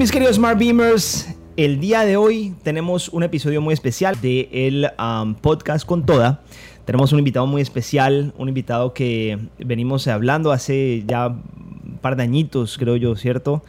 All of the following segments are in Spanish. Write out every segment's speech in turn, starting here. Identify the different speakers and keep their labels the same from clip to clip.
Speaker 1: mis queridos Smart Beamers? El día de hoy tenemos un episodio muy especial de el um, podcast con toda. Tenemos un invitado muy especial, un invitado que venimos hablando hace ya un par de añitos, creo yo, ¿cierto?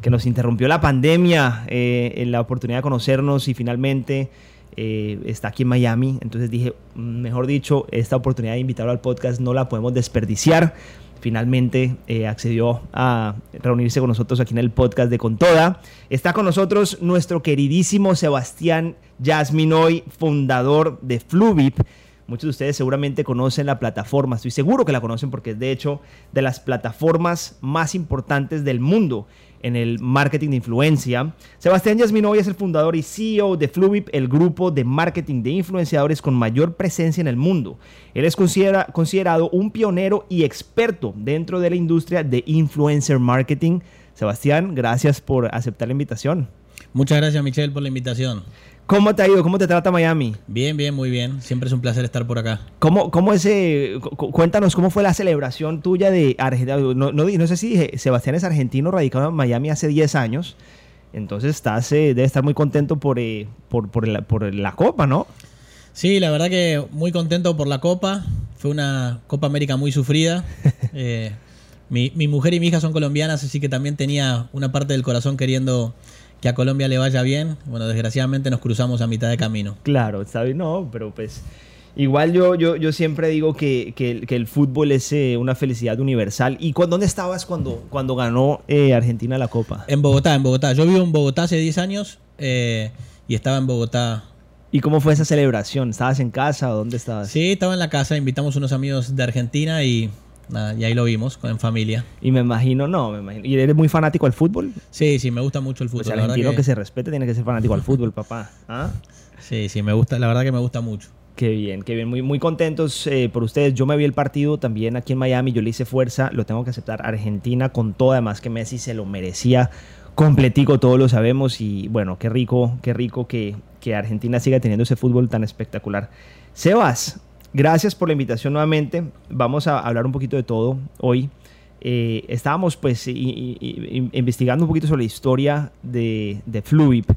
Speaker 1: Que nos interrumpió la pandemia eh, en la oportunidad de conocernos y finalmente eh, está aquí en Miami. Entonces dije, mejor dicho, esta oportunidad de invitarlo al podcast no la podemos desperdiciar finalmente eh, accedió a reunirse con nosotros aquí en el podcast de Con Toda. Está con nosotros nuestro queridísimo Sebastián Jasminoy, fundador de Fluvip. Muchos de ustedes seguramente conocen la plataforma, estoy seguro que la conocen porque es de hecho de las plataformas más importantes del mundo en el marketing de influencia. Sebastián Yasminoy es el fundador y CEO de Fluid, el grupo de marketing de influenciadores con mayor presencia en el mundo. Él es considerado un pionero y experto dentro de la industria de influencer marketing. Sebastián, gracias por aceptar la invitación.
Speaker 2: Muchas gracias Michelle por la invitación.
Speaker 1: ¿Cómo te ha ido? ¿Cómo te trata Miami?
Speaker 2: Bien, bien, muy bien. Siempre es un placer estar por acá.
Speaker 1: ¿Cómo, cómo ese, cuéntanos cómo fue la celebración tuya de Argentina? No, no, sé si dije, Sebastián es argentino, radicado en Miami hace 10 años. Entonces estás, eh, debe estar muy contento por, eh, por, por, la, por, la, Copa, ¿no?
Speaker 2: Sí, la verdad que muy contento por la Copa. Fue una Copa América muy sufrida. eh, mi, mi mujer y mi hija son colombianas, así que también tenía una parte del corazón queriendo que a Colombia le vaya bien. Bueno, desgraciadamente nos cruzamos a mitad de camino.
Speaker 1: Claro, está bien, no, pero pues igual yo, yo, yo siempre digo que, el fútbol es eh, una felicidad universal. ¿Y dónde estabas cuando, cuando ganó eh, Argentina la Copa?
Speaker 2: En Bogotá, en Bogotá. Yo vivo en Bogotá hace 10 años eh, y estaba en Bogotá.
Speaker 1: ¿Y cómo fue esa celebración? ¿Estabas en casa o dónde estabas?
Speaker 2: Sí, estaba en la casa, invitamos unos amigos de Argentina y y ahí lo vimos en familia.
Speaker 1: Y me imagino, no, me imagino. ¿Y eres muy fanático al fútbol?
Speaker 2: Sí, sí, me gusta mucho el
Speaker 1: pues
Speaker 2: fútbol.
Speaker 1: el argentino que... se respete tiene que ser fanático al fútbol, papá. ¿Ah?
Speaker 2: Sí, sí, me gusta, la verdad que me gusta mucho.
Speaker 1: Qué bien, qué bien. Muy, muy contentos eh, por ustedes. Yo me vi el partido también aquí en Miami, yo le hice fuerza, lo tengo que aceptar. Argentina con todo, además que Messi se lo merecía completico, todos lo sabemos. Y bueno, qué rico, qué rico que, que Argentina siga teniendo ese fútbol tan espectacular. Sebas, Gracias por la invitación nuevamente. Vamos a hablar un poquito de todo hoy. Eh, estábamos pues investigando un poquito sobre la historia de, de Fluip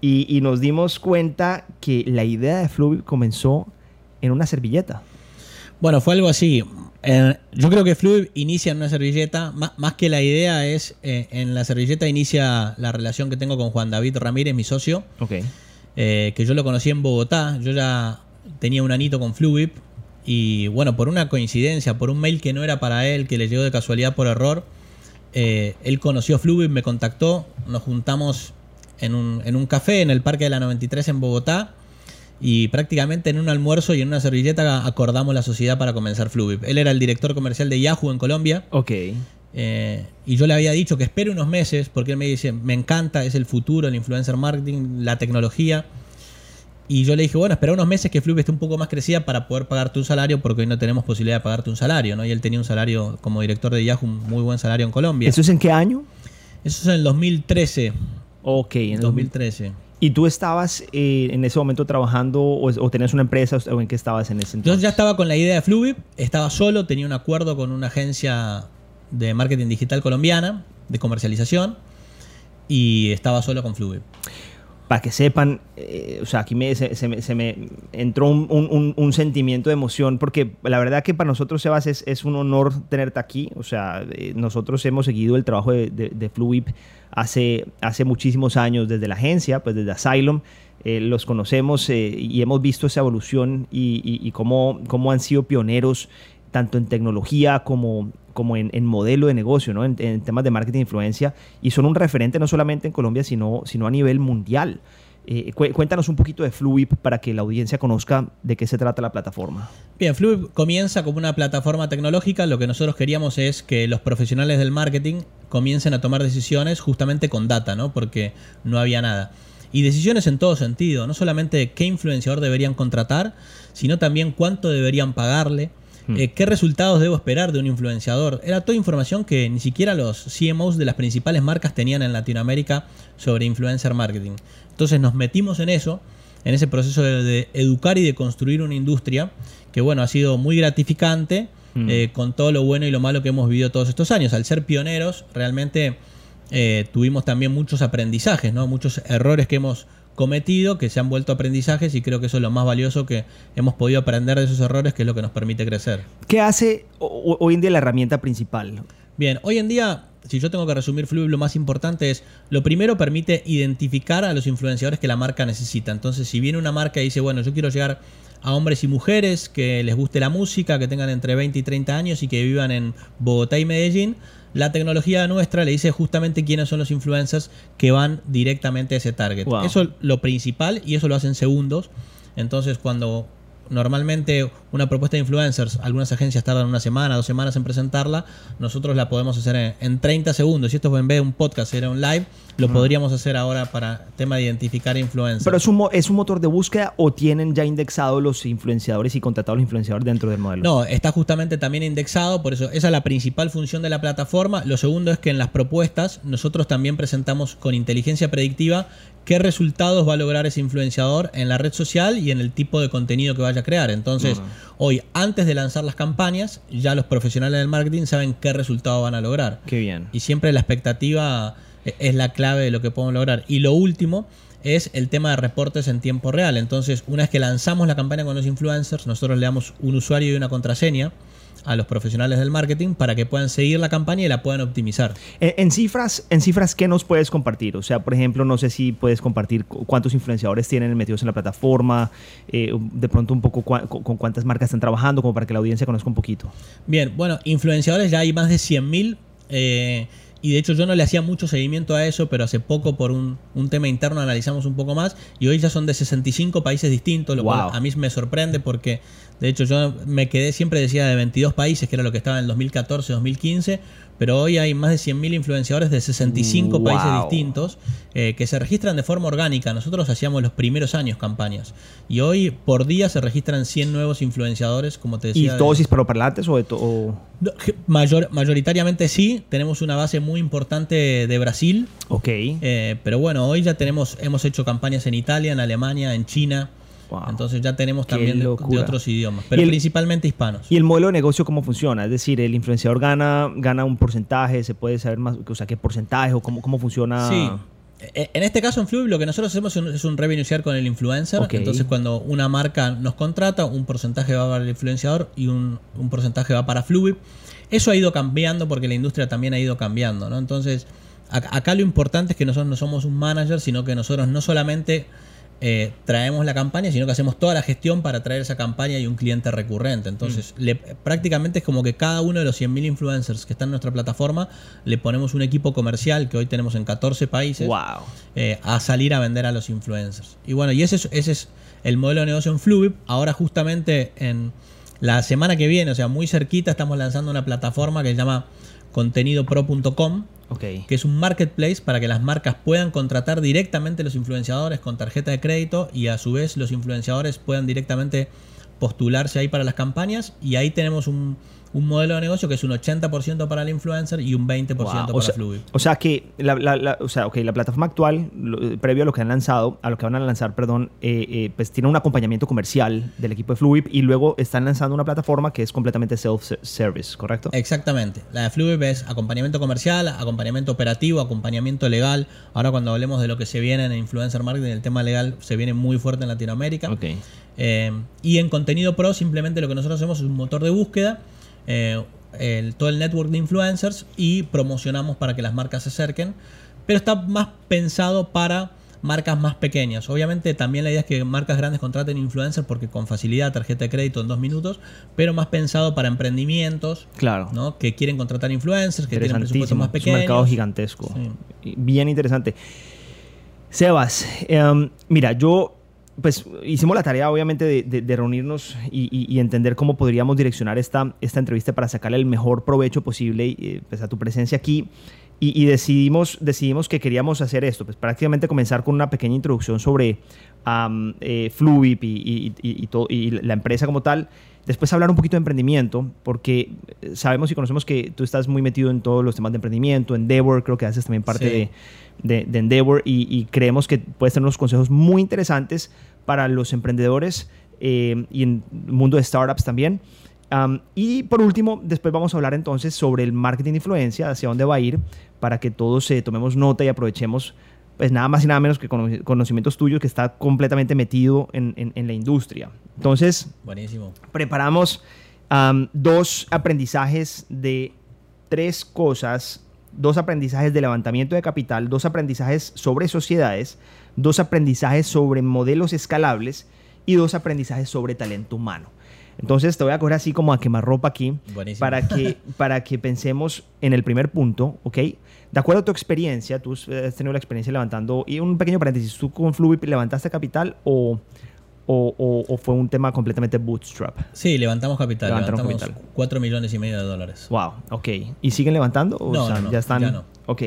Speaker 1: y, nos dimos cuenta que la idea de Fluip comenzó en una servilleta.
Speaker 2: Bueno, fue algo así. Eh, yo creo que Fluid inicia en una servilleta, más, que la idea es, eh, en la servilleta inicia la relación que tengo con Juan David Ramírez, mi socio,
Speaker 1: okay.
Speaker 2: que yo lo conocí en Bogotá. Yo ya tenía un anito con Fluid y bueno, por una coincidencia, por un mail que no era para él, que le llegó de casualidad por error, eh, él conoció Fluid, me contactó, nos juntamos en un, en un café en el Parque de la 93 en Bogotá y prácticamente en un almuerzo y en una servilleta acordamos la sociedad para comenzar Fluid. Él era el director comercial de Yahoo en Colombia.
Speaker 1: Ok.
Speaker 2: Eh, y yo le había dicho que espere unos meses porque él me dice, me encanta, es el futuro, el influencer marketing, la tecnología. Y yo le dije, bueno, espera unos meses que Flip esté un poco más crecida para poder pagarte un salario, porque hoy no tenemos posibilidad de pagarte un salario, ¿no? Y él tenía un salario como director de Yahoo, un muy buen salario en Colombia.
Speaker 1: ¿Eso es en qué año?
Speaker 2: Eso es en el 2013.
Speaker 1: Ok, en el 2013. ¿Y tú estabas eh, en ese momento trabajando o, tenías una empresa o en qué estabas en ese entonces?
Speaker 2: Yo ya estaba con la idea de Fluvip, estaba solo, tenía un acuerdo con una agencia de marketing digital colombiana, de comercialización, y estaba solo con Fluvip
Speaker 1: para que sepan, eh, o sea, aquí me, se, me, entró un, sentimiento de emoción, porque la verdad que para nosotros, Sebas, es, es un honor tenerte aquí. O sea, eh, nosotros hemos seguido el trabajo de, de, Fluip hace, hace muchísimos años desde la agencia, pues desde Asylum. Eh, los conocemos y hemos visto esa evolución y, y, cómo, cómo han sido pioneros tanto en tecnología como como en, modelo de negocio, ¿no? En, temas de marketing e influencia, y son un referente no solamente en Colombia, sino, sino a nivel mundial. Eh, cuéntanos un poquito de Fluip para que la audiencia conozca de qué se trata la plataforma.
Speaker 2: Bien, Fluip comienza como una plataforma tecnológica. Lo que nosotros queríamos es que los profesionales del marketing comiencen a tomar decisiones justamente con data, ¿no? Porque no había nada. Y decisiones en todo sentido, no solamente qué influenciador deberían contratar, sino también cuánto deberían pagarle, Hmm. Eh, ¿Qué resultados debo esperar de un influenciador? Era toda información que ni siquiera los CMOs de las principales marcas tenían en Latinoamérica sobre influencer marketing. Entonces nos metimos en eso, en ese proceso de, educar y de construir una industria que, bueno, ha sido muy gratificante hmm. eh, con todo lo bueno y lo malo que hemos vivido todos estos años. Al ser pioneros, realmente eh, tuvimos también muchos aprendizajes, ¿no? muchos errores que hemos cometido que se han vuelto aprendizajes y creo que eso es lo más valioso que hemos podido aprender de esos errores, que es lo que nos permite crecer.
Speaker 1: ¿Qué hace hoy en día la herramienta principal?
Speaker 2: Bien, hoy en día, si yo tengo que resumir Fluid, lo más importante es, lo primero permite identificar a los influenciadores que la marca necesita. Entonces, si viene una marca y dice, bueno, yo quiero llegar a hombres y mujeres que les guste la música, que tengan entre 20 y 30 años y que vivan en Bogotá y Medellín, la tecnología nuestra le dice justamente quiénes son los influencers que van directamente a ese target. Eso es lo principal y eso lo hacen segundos. Entonces, cuando normalmente una propuesta de influencers, algunas agencias tardan una semana, dos semanas en presentarla, nosotros la podemos hacer en, 30 segundos. Si esto en vez de un podcast era un live, lo podríamos hacer ahora para tema de identificar influencers.
Speaker 1: ¿Pero es un, es un motor de búsqueda o tienen ya indexados los influenciadores y contratados los influenciadores dentro del modelo?
Speaker 2: No, está justamente también indexado, por eso esa es la principal función de la plataforma. Lo segundo es que en las propuestas nosotros también presentamos con inteligencia predictiva qué resultados va a lograr ese influenciador en la red social y en el tipo de contenido que vaya a crear. Entonces, hoy, antes de lanzar las campañas, ya los profesionales del marketing saben qué resultado van a lograr.
Speaker 1: Qué bien.
Speaker 2: Y siempre la expectativa es la clave de lo que podemos lograr. Y lo último es el tema de reportes en tiempo real. Entonces, una vez que lanzamos la campaña con los influencers, nosotros le damos un usuario y una contraseña a los profesionales del marketing para que puedan seguir la campaña y la puedan optimizar.
Speaker 1: Eh, en, cifras, en cifras, ¿qué nos puedes compartir? O sea, por ejemplo, no sé si puedes compartir cuántos influenciadores tienen metidos en la plataforma, eh, de pronto un poco con cuántas marcas están trabajando, como para que la audiencia conozca un poquito.
Speaker 2: Bien, bueno, influenciadores ya hay más de 100.000. mil. Eh, y de hecho yo no le hacía mucho seguimiento a eso, pero hace poco por un, tema interno analizamos un poco más y hoy ya son de 65 países distintos, lo cual a mí me sorprende porque de hecho yo me quedé, siempre decía de 22 países, que era lo que estaba en el 2014, 2015, pero hoy hay más de 100.000 influenciadores de 65 países distintos eh, que se registran de forma orgánica. Nosotros hacíamos los primeros años campañas y hoy por día se registran 100 nuevos influenciadores, como te decía.
Speaker 1: ¿Y todos hispanoparlantes o de todo?
Speaker 2: Mayor, mayoritariamente sí, tenemos una base muy importante de Brasil.
Speaker 1: Ok.
Speaker 2: Eh, pero bueno, hoy ya tenemos, hemos hecho campañas en Italia, en Alemania, en China. Entonces ya tenemos también de, otros idiomas, pero principalmente hispanos.
Speaker 1: ¿Y el modelo de negocio cómo funciona? Es decir, el influenciador gana, gana un porcentaje, se puede saber más, o sea, qué porcentaje o cómo, cómo funciona.
Speaker 2: Sí. E, en este caso, en Fluid, lo que nosotros hacemos es un revenue share con el influencer. Entonces, cuando una marca nos contrata, un porcentaje va para el influenciador y un, un porcentaje va para Fluid. Eso ha ido cambiando porque la industria también ha ido cambiando, ¿no? Entonces, acá lo importante es que nosotros no somos un manager, sino que nosotros no solamente eh, traemos la campaña, sino que hacemos toda la gestión para traer esa campaña y un cliente recurrente. Entonces, mm. prácticamente es como que cada uno de los 100.000 influencers que están en nuestra plataforma, le ponemos un equipo comercial que hoy tenemos en 14 países eh, a salir a vender a los influencers. Y bueno, y ese es, ese es el modelo de negocio en Fluid. Ahora justamente en la semana que viene, o sea, muy cerquita, estamos lanzando una plataforma que se llama contenidopro.com que es un marketplace para que las marcas puedan contratar directamente los influenciadores con tarjeta de crédito y a su vez los influenciadores puedan directamente postularse ahí para las campañas. Y ahí tenemos un, un modelo de negocio que es un 80% para el influencer y un 20% para o sea,
Speaker 1: O sea que la, la, o sea, okay, la plataforma actual, previo a lo que han lanzado, a lo que van a lanzar, perdón, eh, eh, pues tiene un acompañamiento comercial del equipo de Fluid y luego están lanzando una plataforma que es completamente self-service, ¿correcto?
Speaker 2: Exactamente. La de Fluid es acompañamiento comercial, acompañamiento operativo, acompañamiento legal. Ahora cuando hablemos de lo que se viene en influencer marketing, el tema legal se viene muy fuerte en Latinoamérica.
Speaker 1: Okay.
Speaker 2: Eh, y en contenido pro simplemente lo que nosotros hacemos es un motor de búsqueda eh, todo el network de influencers y promocionamos para que las marcas se acerquen. Pero está más pensado para marcas más pequeñas. Obviamente también la idea es que marcas grandes contraten influencers porque con facilidad, tarjeta de crédito en dos minutos, pero más pensado para emprendimientos
Speaker 1: claro.
Speaker 2: ¿no? que quieren contratar influencers, que tienen presupuestos más pequeños.
Speaker 1: Es un mercado gigantesco. Bien interesante. Sebas, em, mira, yo pues hicimos la tarea obviamente de, reunirnos y, entender cómo podríamos direccionar esta, esta entrevista para sacarle el mejor provecho posible eh, pues, a tu presencia aquí. Y, decidimos, decidimos que queríamos hacer esto, pues prácticamente comenzar con una pequeña introducción sobre eh, Fluip y, y, la empresa como tal. Después hablar un poquito de emprendimiento, porque sabemos y conocemos que tú estás muy metido en todos los temas de emprendimiento, Endeavor, creo que haces también parte de, de, Endeavor y, creemos que puedes tener unos consejos muy interesantes para los emprendedores eh, y en el mundo de startups también. Um, y por último, después vamos a hablar entonces sobre el marketing de influencia, hacia dónde va a ir, para que todos eh, tomemos nota y aprovechemos pues nada más y nada menos que cono- conocimientos tuyos que está completamente metido en, en- en la industria. Entonces,
Speaker 2: Buenísimo.
Speaker 1: preparamos am, dos aprendizajes de tres cosas, dos aprendizajes de levantamiento de capital, dos aprendizajes sobre sociedades, dos aprendizajes sobre modelos escalables y dos aprendizajes sobre talento humano. Entonces te voy a coger así como a quemarropa aquí
Speaker 2: Buenísimo.
Speaker 1: para que, para que pensemos en el primer punto, ¿ok? De acuerdo a tu experiencia, tú has tenido la experiencia levantando, y un pequeño paréntesis, ¿tú con Fluid levantaste capital o, o, o- o fue un tema completamente bootstrap?
Speaker 2: Sí, levantamos capital.
Speaker 1: Levantaron
Speaker 2: levantamos
Speaker 1: capital.
Speaker 2: 4 millones y medio de dólares.
Speaker 1: Wow, ok. ¿Y siguen levantando? O
Speaker 2: No,
Speaker 1: sea,
Speaker 2: no, no,
Speaker 1: ya están.
Speaker 2: ya no.
Speaker 1: Ok.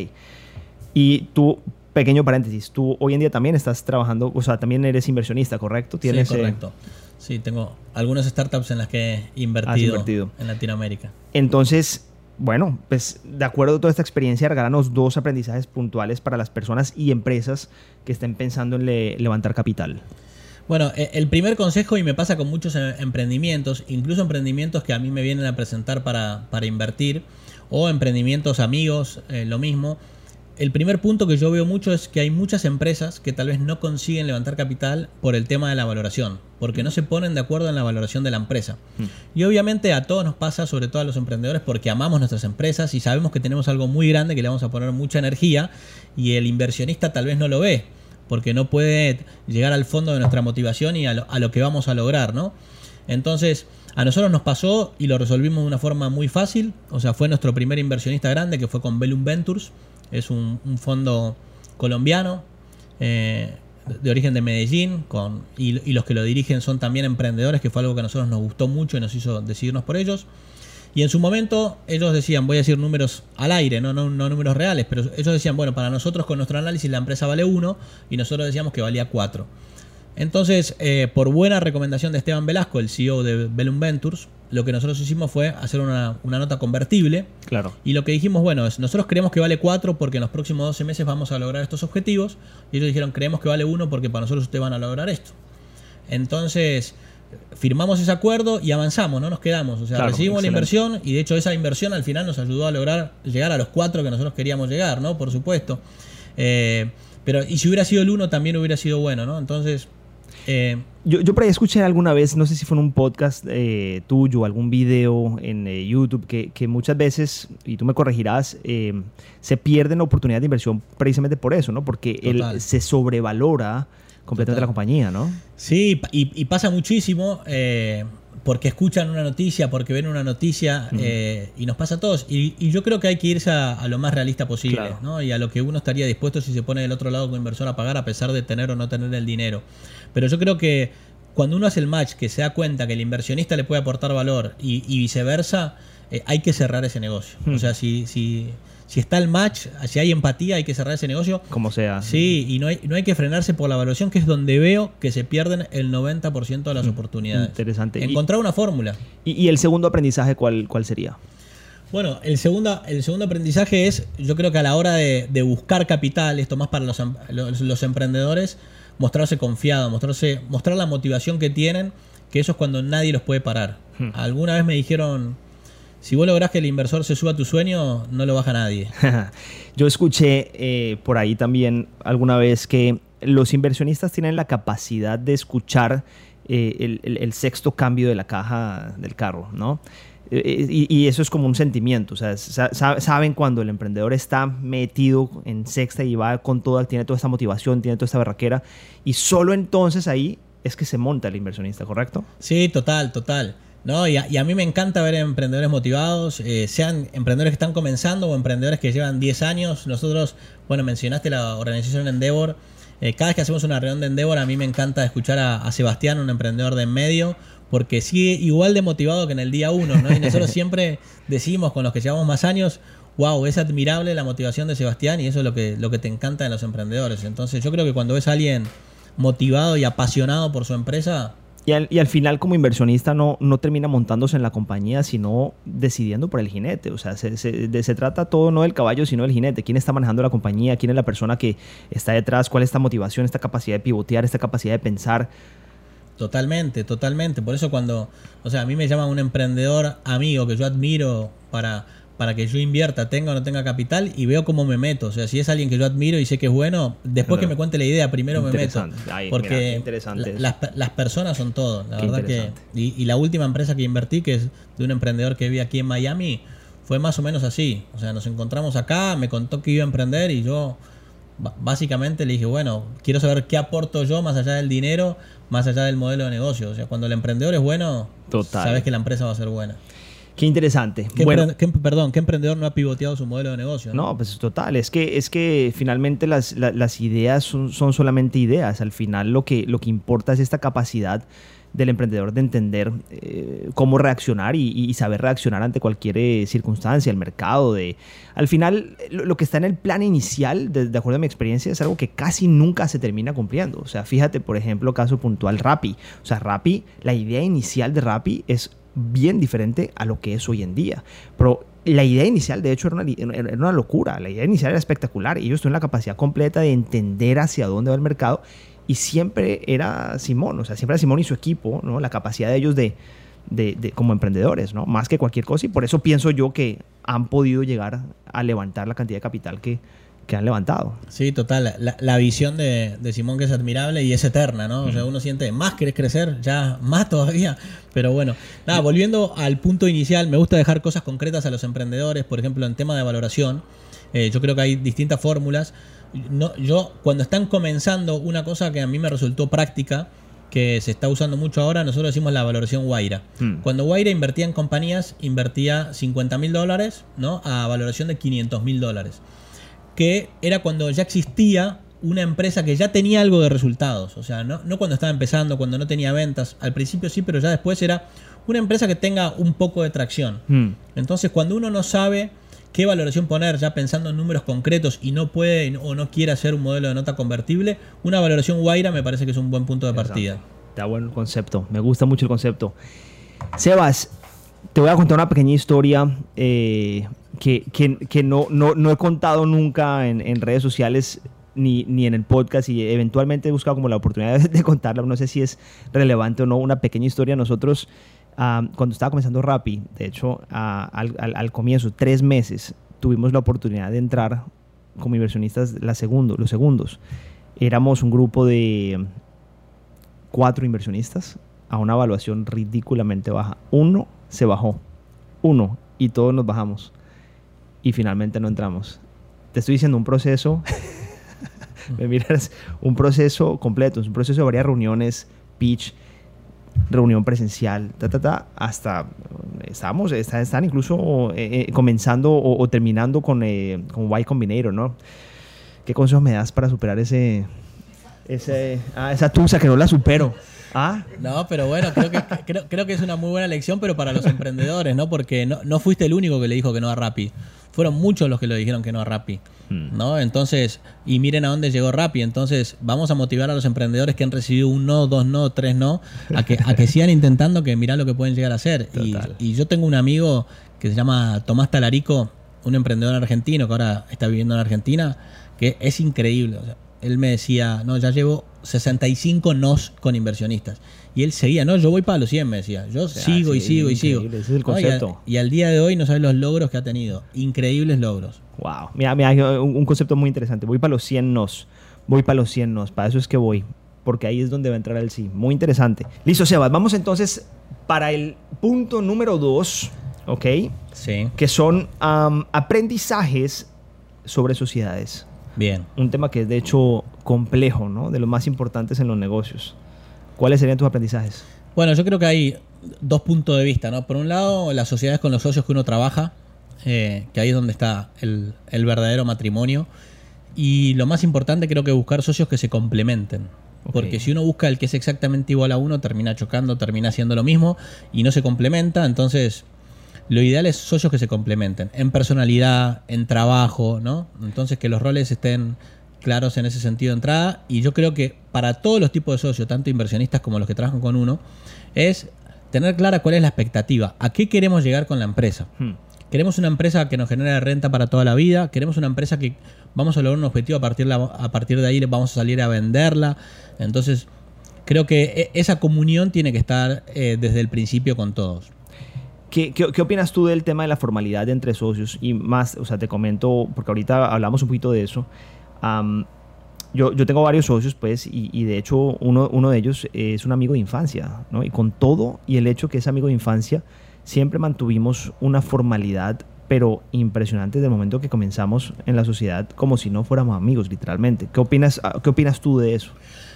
Speaker 1: Y tú, pequeño paréntesis, tú hoy en día también estás trabajando, o sea, también eres inversionista, ¿correcto?
Speaker 2: Sí,
Speaker 1: eh,
Speaker 2: correcto. Sí, tengo algunas startups en las que he invertido,
Speaker 1: invertido.
Speaker 2: en Latinoamérica.
Speaker 1: Entonces, bueno, pues de acuerdo a toda esta experiencia, regálanos dos aprendizajes puntuales para las personas y empresas que estén pensando en le- levantar capital.
Speaker 2: Bueno, e- el primer consejo, y me pasa con muchos eh, emprendimientos, incluso emprendimientos que a mí me vienen a presentar para, para invertir, o emprendimientos amigos, eh, lo mismo. El primer punto que yo veo mucho es que hay muchas empresas que tal vez no consiguen levantar capital por el tema de la valoración, porque no se ponen de acuerdo en la valoración de la empresa. Y obviamente a todos nos pasa, sobre todo a los emprendedores, porque amamos nuestras empresas y sabemos que tenemos algo muy grande que le vamos a poner mucha energía y el inversionista tal vez no lo ve, porque no puede llegar al fondo de nuestra motivación y a lo, a lo que vamos a lograr, ¿no? Entonces, a nosotros nos pasó y lo resolvimos de una forma muy fácil, o sea, fue nuestro primer inversionista grande, que fue con Bellum Ventures, es un, un fondo colombiano. eh, de origen de Medellín con, y, y los que lo dirigen son también emprendedores, que fue algo que a nosotros nos gustó mucho y nos hizo decidirnos por ellos. Y en su momento ellos decían, voy a decir números al aire, no, no, no números reales, pero ellos decían, bueno, para nosotros con nuestro análisis la empresa vale 1 y nosotros decíamos que valía 4. Entonces, eh, por buena recomendación de Esteban Velasco, el CEO de Bellum Ventures, lo que nosotros hicimos fue hacer una, una nota convertible
Speaker 1: Claro.
Speaker 2: y lo que dijimos, bueno, es, nosotros creemos que vale 4 porque en los próximos 12 meses vamos a lograr estos objetivos. Y ellos dijeron, creemos que vale 1 porque para nosotros ustedes van a lograr esto. Entonces, firmamos ese acuerdo y avanzamos, no nos quedamos. O sea,
Speaker 1: Claro,
Speaker 2: recibimos la inversión y de hecho esa inversión al final nos ayudó a lograr llegar a los 4 que nosotros queríamos llegar, ¿no? Por supuesto. Eh, pero, y si hubiera sido el 1 también hubiera sido bueno, ¿no? Entonces, eh,
Speaker 1: Yo, yo por ahí escuché alguna vez, no sé si fue en un podcast eh, tuyo, algún video en eh, YouTube, que, que muchas veces, y tú me corregirás, eh, se pierden oportunidades de inversión precisamente por eso, ¿no? Porque él se sobrevalora completamente
Speaker 2: Total.
Speaker 1: la compañía, ¿no?
Speaker 2: Sí, y, y pasa muchísimo porque escuchan una noticia, porque ven una noticia eh, y nos pasa a todos. Y, y yo creo que hay que irse a, a lo más realista posible
Speaker 1: Claro.
Speaker 2: ¿no? y a lo que uno estaría dispuesto si se pone del otro lado como inversor a pagar a pesar de tener o no tener el dinero. Pero yo creo que cuando uno hace el match, que se da cuenta que el inversionista le puede aportar valor y, y viceversa, eh, hay que cerrar ese negocio. O sea, si, si, si está el match, si hay empatía, hay que cerrar ese negocio.
Speaker 1: Como sea.
Speaker 2: Sí, y no hay, no hay que frenarse por la evaluación, que es donde veo que se pierden el 90% de las oportunidades.
Speaker 1: Interesante. Y-
Speaker 2: Encontrar una fórmula.
Speaker 1: Y, y el segundo aprendizaje, ¿cuál, cuál sería?
Speaker 2: Bueno, el segundo, el segundo aprendizaje es, yo creo que a la hora de, de buscar capital, esto más para los, los, los emprendedores, mostrarse confiado, mostrarse, mostrar la motivación que tienen, que eso es cuando nadie los puede parar.
Speaker 1: Hmm.
Speaker 2: Alguna vez me dijeron, si vos lográs que el inversor se suba a tu sueño, no lo baja nadie.
Speaker 1: Yo escuché eh, por ahí también alguna vez que los inversionistas tienen la capacidad de escuchar eh, el, el- el sexto cambio de la caja del carro, ¿no? Eh, Y, y eso es como un sentimiento, o sea, sa- sa- saben cuando el emprendedor está metido en sexta y va con toda, tiene toda esta motivación, tiene toda esta barraquera, y solo entonces ahí es que se monta el inversionista, ¿correcto?
Speaker 2: Sí, total, total. No, y, a, y a mí me encanta ver emprendedores motivados, eh, sean emprendedores que están comenzando o emprendedores que llevan 10 años. Nosotros, bueno, mencionaste la organización Endeavor. Eh, cada vez que hacemos una reunión de Endeavor, a mí me encanta escuchar a, a Sebastián, un emprendedor de en medio, porque sigue igual de motivado que en el día uno, ¿no? Y nosotros siempre decimos con los que llevamos más años, wow, es admirable la motivación de Sebastián y eso es lo que, lo que te encanta de los emprendedores. Entonces yo creo que cuando ves a alguien motivado y apasionado por su empresa,
Speaker 1: Y al, final como inversionista no, no termina montándose en la compañía, sino decidiendo por el jinete. O sea, se, se- de- se trata todo no del caballo, sino del jinete. ¿Quién está manejando la compañía? ¿Quién es la persona que está detrás? ¿Cuál es esta motivación, esta capacidad de pivotear, esta capacidad de pensar?
Speaker 2: Totalmente, totalmente. Por eso cuando, o sea, a mí me llama un emprendedor amigo que yo admiro para, para que yo invierta, tenga o no tenga capital, y veo cómo me meto. O sea, si es alguien que yo admiro y sé que es bueno, después que me cuente la idea, primero me meto.
Speaker 1: Ay,
Speaker 2: Porque
Speaker 1: interesante
Speaker 2: la- las, las personas son todo. La
Speaker 1: Qué
Speaker 2: verdad que. Y, y la última empresa que invertí, que es de un emprendedor que vive aquí en Miami, fue más o menos así. O sea, nos encontramos acá, me contó que iba a emprender y yo básicamente le dije, bueno, quiero saber qué aporto yo más allá del dinero, más allá del modelo de negocio. O sea, cuando el emprendedor es bueno,
Speaker 1: Total.
Speaker 2: sabes que la empresa va a ser buena.
Speaker 1: Qué interesante.
Speaker 2: ¿Qué,
Speaker 1: Bueno,
Speaker 2: qué- perdón, ¿qué emprendedor no ha pivoteado su modelo de negocio?
Speaker 1: No, pues total, es que, es que finalmente las, la- las ideas son, son solamente ideas. Al final lo que, lo que importa es esta capacidad del emprendedor de entender eh, cómo reaccionar y, y saber reaccionar ante cualquier eh, circunstancia, el mercado. De, al final, lo, lo que está en el plan inicial, de, de acuerdo a mi experiencia, es algo que casi nunca se termina cumpliendo. O sea, fíjate, por ejemplo, caso puntual, Rappi. O sea, Rappi, la idea inicial de Rappi es bien diferente a lo que es hoy en día. Pero la idea inicial, de hecho, era una, era una locura. La idea inicial era espectacular. Ellos tuvieron la capacidad completa de entender hacia dónde va el mercado. Y siempre era Simón, o sea, siempre era Simón y su equipo, ¿no? La capacidad de ellos de- de- como emprendedores, ¿no? Más que cualquier cosa. Y por eso pienso yo que han podido llegar a levantar la cantidad de capital que, que han levantado.
Speaker 2: Sí, total. La, la visión de, de Simón que es admirable y es eterna, ¿no? O sea, uno siente, más querés crecer, ya más todavía. Pero bueno, nada, volviendo al punto inicial, me gusta dejar cosas concretas a los emprendedores, por ejemplo, en tema de valoración. eh, yo creo que hay distintas fórmulas. No, yo, cuando están comenzando, una cosa que a mí me resultó práctica, que se está usando mucho ahora, nosotros decimos la valoración Guaira.
Speaker 1: Hmm.
Speaker 2: Cuando Guaira invertía en compañías, invertía 50 mil dólares, ¿no? A valoración de 500 mil dólares que era cuando ya existía una empresa que ya tenía algo de resultados. O sea, no, no cuando estaba empezando, cuando no tenía ventas. Al principio sí, pero ya después era una empresa que tenga un poco de tracción.
Speaker 1: Hmm.
Speaker 2: Entonces, cuando uno no sabe qué valoración poner, ya pensando en números concretos y no puede o no quiere hacer un modelo de nota convertible, una valoración Guaira me parece que es un buen punto de partida.
Speaker 1: Está bueno el concepto, me gusta mucho el concepto. Sebas, te voy a contar una pequeña historia eh, que, que- que no, no, no he contado nunca en, en redes sociales ni, ni en el podcast y eventualmente he buscado como la oportunidad de, de contarla. No sé si es relevante o no, una pequeña historia. Nosotros, ah, cuando estaba comenzando Rappi, de hecho, ah, al, al- al comienzo, tres meses, tuvimos la oportunidad de entrar como inversionistas la segundo, los segundos. Éramos un grupo de cuatro inversionistas a una evaluación ridículamente baja. Uno se bajó. Uno. Y todos nos bajamos. Y finalmente no entramos. Te estoy diciendo un proceso. me miras, un proceso completo. Es un proceso de varias reuniones, pitch, reunión presencial, ta, ta, ta, hasta estamos, está- están incluso eh, eh, comenzando o, o terminando con, eh, con Y Combinator, ¿no? ¿Qué consejos me das para superar ese, ese, ah, esa tusa que no la supero? ¿Ah?
Speaker 2: No, pero bueno, creo que, creo, creo que es una muy buena lección, pero para los emprendedores, ¿no? Porque no, no fuiste el único que le dijo que no a Rappi. Fueron muchos los que le dijeron que no a Rappi.
Speaker 1: Hmm.
Speaker 2: ¿No? Entonces, y miren a dónde llegó Rappi. Entonces, vamos a motivar a los emprendedores que han recibido un no, dos no, tres no, a que, a que sigan intentando que mirá lo que pueden llegar a hacer. Y, y yo tengo un amigo que se llama Tomás Talarico, un emprendedor argentino que ahora está viviendo en Argentina, que es increíble. O sea, él me decía, no, ya llevo 65 nos con inversionistas. Y él seguía, no, yo voy para los 100, me decía. Yo
Speaker 1: sea,
Speaker 2: sigo y
Speaker 1: sí,
Speaker 2: sigo y sigo.
Speaker 1: ese es el
Speaker 2: No, y a-
Speaker 1: concepto.
Speaker 2: y al día de hoy no sabes los logros que ha tenido. Increíbles logros.
Speaker 1: Wow. Mira, mira, un, concepto muy interesante. Voy para los 100 nos. Voy para los 100 nos. Para eso es que voy. Porque ahí es donde va a entrar el sí. Muy interesante. Listo, Sebas. Vamos entonces para el punto número 2. ¿Ok?
Speaker 2: Sí,
Speaker 1: Que son am, aprendizajes sobre sociedades.
Speaker 2: Bien.
Speaker 1: Un tema que es de hecho complejo, ¿no? De los más importantes en los negocios. ¿Cuáles serían tus aprendizajes?
Speaker 2: Bueno, yo creo que hay dos puntos de vista, ¿no? Por un lado, las sociedades con los socios que uno trabaja, eh, que ahí es donde está el, el verdadero matrimonio. Y lo más importante creo que buscar socios que se complementen. Porque si uno busca el que es exactamente igual a uno, termina chocando, termina haciendo lo mismo y no se complementa. Entonces, lo ideal es socios que se complementen. En personalidad, en trabajo, ¿no? Entonces, que los roles estén claros en ese sentido de entrada. Y yo creo que para todos los tipos de socios, tanto inversionistas como los que trabajan con uno, es tener clara cuál es la expectativa. ¿A qué queremos llegar con la empresa?
Speaker 1: Hmm.
Speaker 2: Queremos una empresa que nos genere renta para toda la vida. Queremos una empresa que vamos a lograr un objetivo a partir, la- a partir de ahí vamos a salir a venderla. Entonces, creo que e, esa comunión tiene que estar eh, desde el principio con todos.
Speaker 1: ¿Qué, ¿Qué, opinas tú del tema de la formalidad entre socios? Y más, o sea, te comento, porque ahorita hablamos un poquito de eso. yo, yo, tengo varios socios, pues, y, y, de hecho uno, uno de ellos es un amigo de infancia, ¿no? Y con todo y el hecho que es amigo de infancia, siempre mantuvimos una formalidad pero impresionante desde el momento que comenzamos en la sociedad como si no fuéramos amigos, literalmente. ¿Qué opinas, qué opinas tú de eso?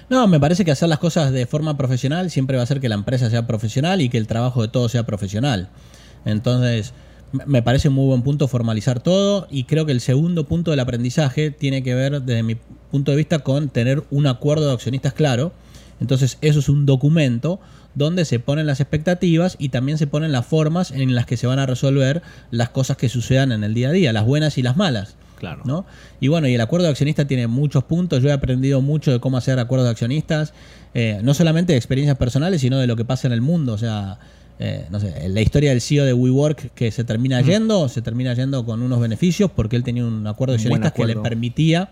Speaker 2: No, me parece que hacer las cosas de forma profesional siempre va a hacer que la empresa sea profesional y que el trabajo de todos sea profesional. Entonces, me parece un muy buen punto formalizar todo y creo que el segundo punto del aprendizaje tiene que ver, desde mi punto de vista, con tener un acuerdo de accionistas claro. Entonces, eso es un documento donde se ponen las expectativas y también se ponen las formas en las que se van a resolver las cosas que sucedan en el día a día, las buenas y las malas.
Speaker 1: Claro.
Speaker 2: ¿no? Y bueno, y el acuerdo de accionista tiene muchos puntos. Yo he aprendido mucho de cómo hacer acuerdos de accionistas, eh, no solamente de experiencias personales, sino de lo que pasa en el mundo. O sea, eh, no sé, la historia del CEO de WeWork que se termina yendo, se termina yendo con unos beneficios porque él tenía un acuerdo de accionistas que le permitía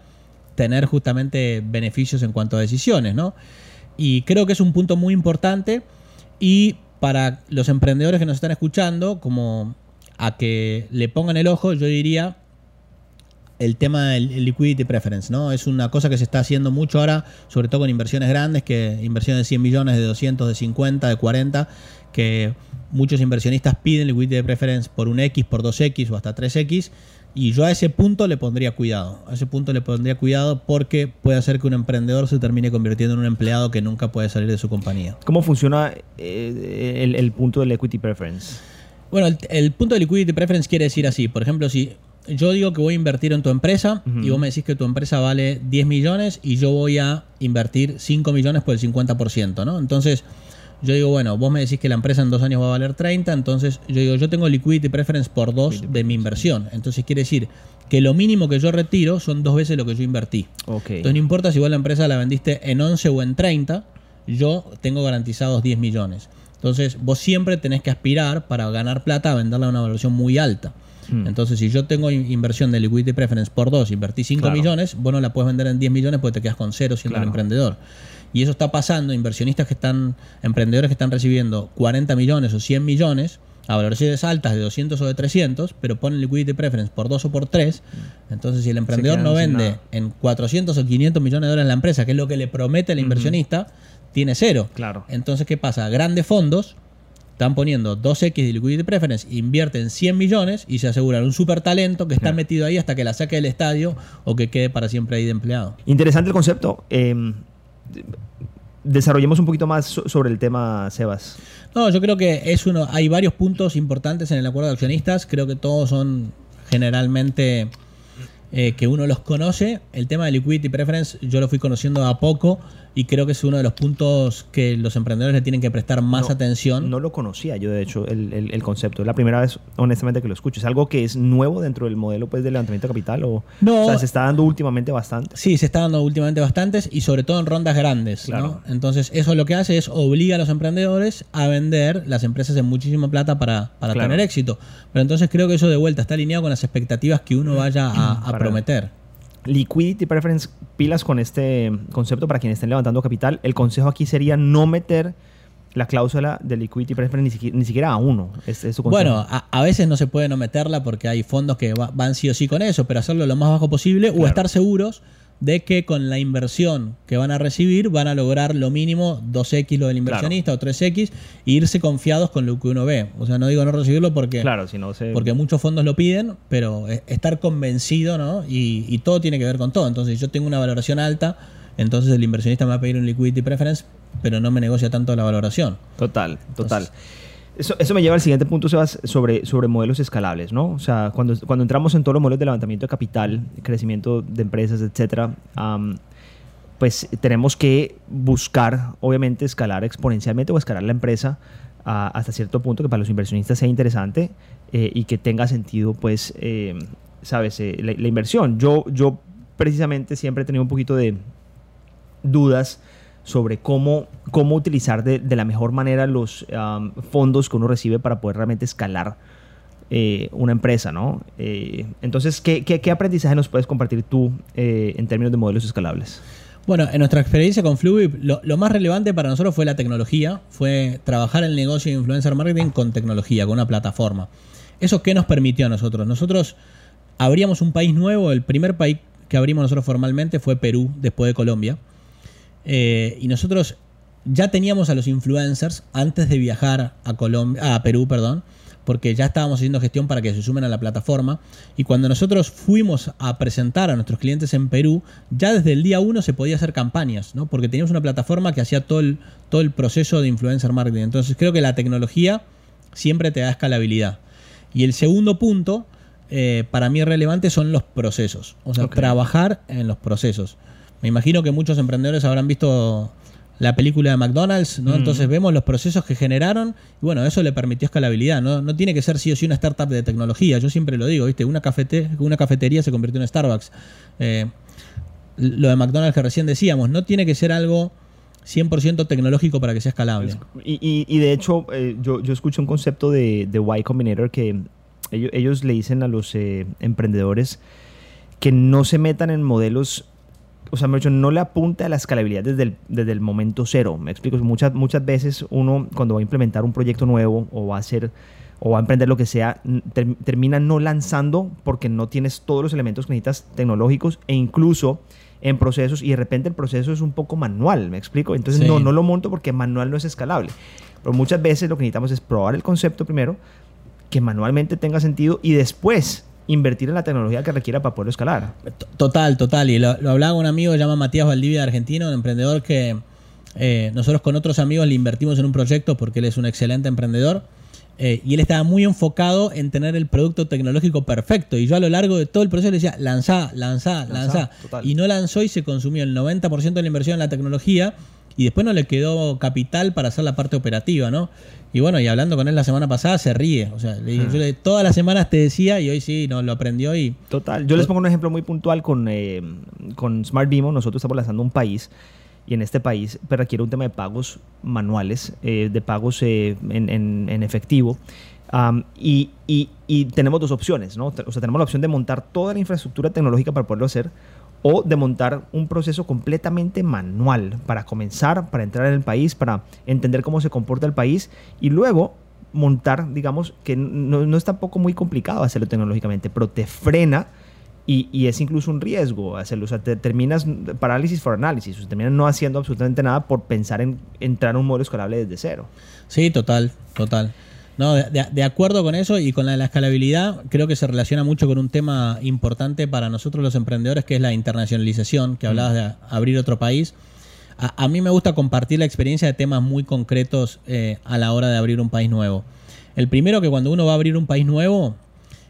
Speaker 2: tener justamente beneficios en cuanto a decisiones, ¿no? Y creo que es un punto muy importante y para los emprendedores que nos están escuchando, como a que le pongan el ojo, yo diría el tema del liquidity preference, ¿no? Es una cosa que se está haciendo mucho ahora, sobre todo con inversiones grandes, que inversiones de 100 millones, de 200, de 50, de 40, que muchos inversionistas piden liquidity preference por un X, por 2X o hasta 3X, y yo a ese punto le pondría cuidado. A ese punto le pondría cuidado porque puede hacer que un emprendedor se termine convirtiendo en un empleado que nunca puede salir de su compañía.
Speaker 1: ¿Cómo funciona eh, el, punto del equity preference?
Speaker 2: Bueno, el, el punto del liquidity preference quiere decir así. Por ejemplo, si yo digo que voy a invertir en tu empresa y vos me decís que tu empresa vale 10 millones y yo voy a invertir 5 millones por el 50%, ¿no? Entonces, yo digo, bueno, vos me decís que la empresa en dos años va a valer 30, entonces yo digo, yo tengo liquidity preference por dos de mi inversión. Entonces quiere decir que lo mínimo que yo retiro son dos veces lo que yo invertí. Entonces no importa si vos la empresa la vendiste en 11 o en 30, yo tengo garantizados 10 millones. Entonces vos siempre tenés que aspirar para ganar plata a venderla a una valoración muy alta. Mm. Entonces, si yo tengo inversión de liquidity preference por 2, invertí 5 millones, vos no la puedes vender en 10 millones porque te quedas con cero siendo un emprendedor. Y eso está pasando, inversionistas que están, emprendedores que están recibiendo 40 millones o 100 millones a valoraciones altas de 200 o de 300, pero ponen liquidity preference por 2 o por 3. Mm. Entonces, si el emprendedor no vende en 400 o 500 millones de dólares en la empresa, que es lo que le promete el inversionista, tiene cero.
Speaker 1: Claro.
Speaker 2: Entonces, ¿qué pasa? Grandes fondos están poniendo 2X de liquidity preference, invierten 100 millones y se aseguran un super talento que está metido ahí hasta que la saque del estadio o que quede para siempre ahí de empleado.
Speaker 1: Interesante el concepto. Em, desarrollemos un poquito más sobre el tema, Sebas.
Speaker 2: No, yo creo que es uno. Hay varios puntos importantes en el acuerdo de accionistas. Creo que todos son generalmente eh, que uno los conoce. El tema de liquidity preference yo lo fui conociendo a poco y creo que es uno de los puntos que los emprendedores le tienen que prestar más atención.
Speaker 1: No lo conocía yo, de hecho, el, concepto. Es la primera vez, honestamente, que lo escucho. ¿Es algo que es nuevo dentro del modelo pues, de levantamiento de capital? O,
Speaker 2: no.
Speaker 1: O sea, ¿se está dando últimamente bastante?
Speaker 2: Sí, se está dando últimamente bastantes y sobre todo en rondas grandes. Claro. Entonces, eso lo que hace es obliga a los emprendedores a vender las empresas en muchísima plata para, para tener éxito. Pero entonces creo que eso de vuelta está alineado con las expectativas que uno vaya a prometer.
Speaker 1: Liquidity Preference, pilas con este concepto para quienes estén levantando capital. El consejo aquí sería no meter la cláusula de liquidity preference ni siquiera, a uno.
Speaker 2: bueno, a, veces no se puede no meterla porque hay fondos que van sí o sí con eso, pero hacerlo lo más bajo posible o estar seguros de que con la inversión que van a recibir van a lograr lo mínimo 2X lo del inversionista o 3X e irse confiados con lo que uno ve. O sea, no digo no recibirlo porque,
Speaker 1: claro, si no
Speaker 2: porque muchos fondos lo piden, pero estar convencido, ¿no? Y, y, todo tiene que ver con todo. Entonces, yo tengo una valoración alta, entonces el inversionista me va a pedir un liquidity preference, pero no me negocia tanto la valoración.
Speaker 1: Total, total. Eso, me lleva al siguiente punto, Sebas, sobre, sobre modelos escalables, ¿no? O sea, cuando, cuando entramos en todos los modelos de levantamiento de capital, crecimiento de empresas, etcétera, pues tenemos que buscar, obviamente, escalar exponencialmente o escalar la empresa hasta cierto punto que para los inversionistas sea interesante eh, y que tenga sentido, pues, eh, sabes, eh, la, la, inversión. Yo, yo precisamente siempre he tenido un poquito de dudas sobre cómo, cómo utilizar de, la mejor manera los fondos que uno recibe para poder realmente escalar eh, una empresa, ¿no? Eh, entonces, ¿qué, ¿qué, aprendizaje nos puedes compartir tú eh, en términos de modelos escalables?
Speaker 2: Bueno, en nuestra experiencia con Fluid, lo, lo, más relevante para nosotros fue la tecnología, fue trabajar el negocio de influencer marketing con tecnología, con una plataforma. ¿Eso qué nos permitió a nosotros? Nosotros abríamos un país nuevo, el primer país que abrimos nosotros formalmente fue Perú, después de Colombia. Eh, y nosotros ya teníamos a los influencers antes de viajar a, Colombia, a Perú, perdón, porque ya estábamos haciendo gestión para que se sumen a la plataforma. Y cuando nosotros fuimos a presentar a nuestros clientes en Perú, ya desde el día uno se podía hacer campañas, ¿no? porque teníamos una plataforma que hacía todo el, todo el proceso de influencer marketing. Entonces creo que la tecnología siempre te da escalabilidad. Y el segundo punto, eh, para mí relevante, son los procesos. O sea, trabajar en los procesos. Me imagino que muchos emprendedores habrán visto la película de McDonald's, ¿no? Entonces vemos los procesos que generaron y bueno, eso le permitió escalabilidad, ¿no? No tiene que ser sí o sí una startup de tecnología, yo siempre lo digo, ¿viste? Una, cafete una cafetería se convirtió en Starbucks. Eh, lo de McDonald's que recién decíamos, no tiene que ser algo 100% tecnológico para que sea escalable.
Speaker 1: Y, de hecho, eh, yo, yo escuché un concepto de, de Y Combinator que ellos, le dicen a los eh, emprendedores que no se metan en modelos o sea, no le apunte a la escalabilidad desde el, desde el momento cero. Me explico, muchas, muchas veces uno cuando va a implementar un proyecto nuevo o va a hacer o va a emprender lo que sea, termina no lanzando porque no tienes todos los elementos que necesitas tecnológicos e incluso en procesos y de repente el proceso es un poco manual, ¿me explico? Entonces no, no lo monto porque manual no es escalable. Pero muchas veces lo que necesitamos es probar el concepto primero, que manualmente tenga sentido y después invertir en la tecnología que requiera para poderlo escalar.
Speaker 2: Total, total. Y lo, hablaba un amigo, se llama Matías Valdivia, argentino, un emprendedor que eh, nosotros con otros amigos le invertimos en un proyecto porque él es un excelente emprendedor. Eh, y él estaba muy enfocado en tener el producto tecnológico perfecto. Y yo a lo largo de todo el proceso le decía, lanzá, lanzá, lanzá. Y no lanzó y se consumió el 90% de la inversión en la tecnología y después no le quedó capital para hacer la parte operativa, ¿no? Y bueno, y hablando con él la semana pasada, se ríe. O sea, le, yo le, todas las semanas te decía y hoy sí, no, lo aprendió y...
Speaker 1: Total. Yo les pongo un ejemplo muy puntual con, eh, con Smart Vimo. Nosotros estamos lanzando un país y en este país pues, requiere un tema de pagos manuales, eh, de pagos eh, en, en, efectivo. y, y, y, tenemos dos opciones, ¿no? O sea, tenemos la opción de montar toda la infraestructura tecnológica para poderlo hacer o de montar un proceso completamente manual para comenzar, para entrar en el país, para entender cómo se comporta el país y luego montar, digamos, que no, no es tampoco muy complicado hacerlo tecnológicamente, pero te frena y, es incluso un riesgo hacerlo. O sea, te terminas parálisis por análisis, o sea, terminas no haciendo absolutamente nada por pensar en entrar a un modelo escalable desde cero.
Speaker 2: Sí, total, total. No, de, acuerdo con eso y con la, la, escalabilidad, creo que se relaciona mucho con un tema importante para nosotros los emprendedores, que es la internacionalización, que hablabas de abrir otro país. A, mí me gusta compartir la experiencia de temas muy concretos eh, a la hora de abrir un país nuevo. El primero que cuando uno va a abrir un país nuevo,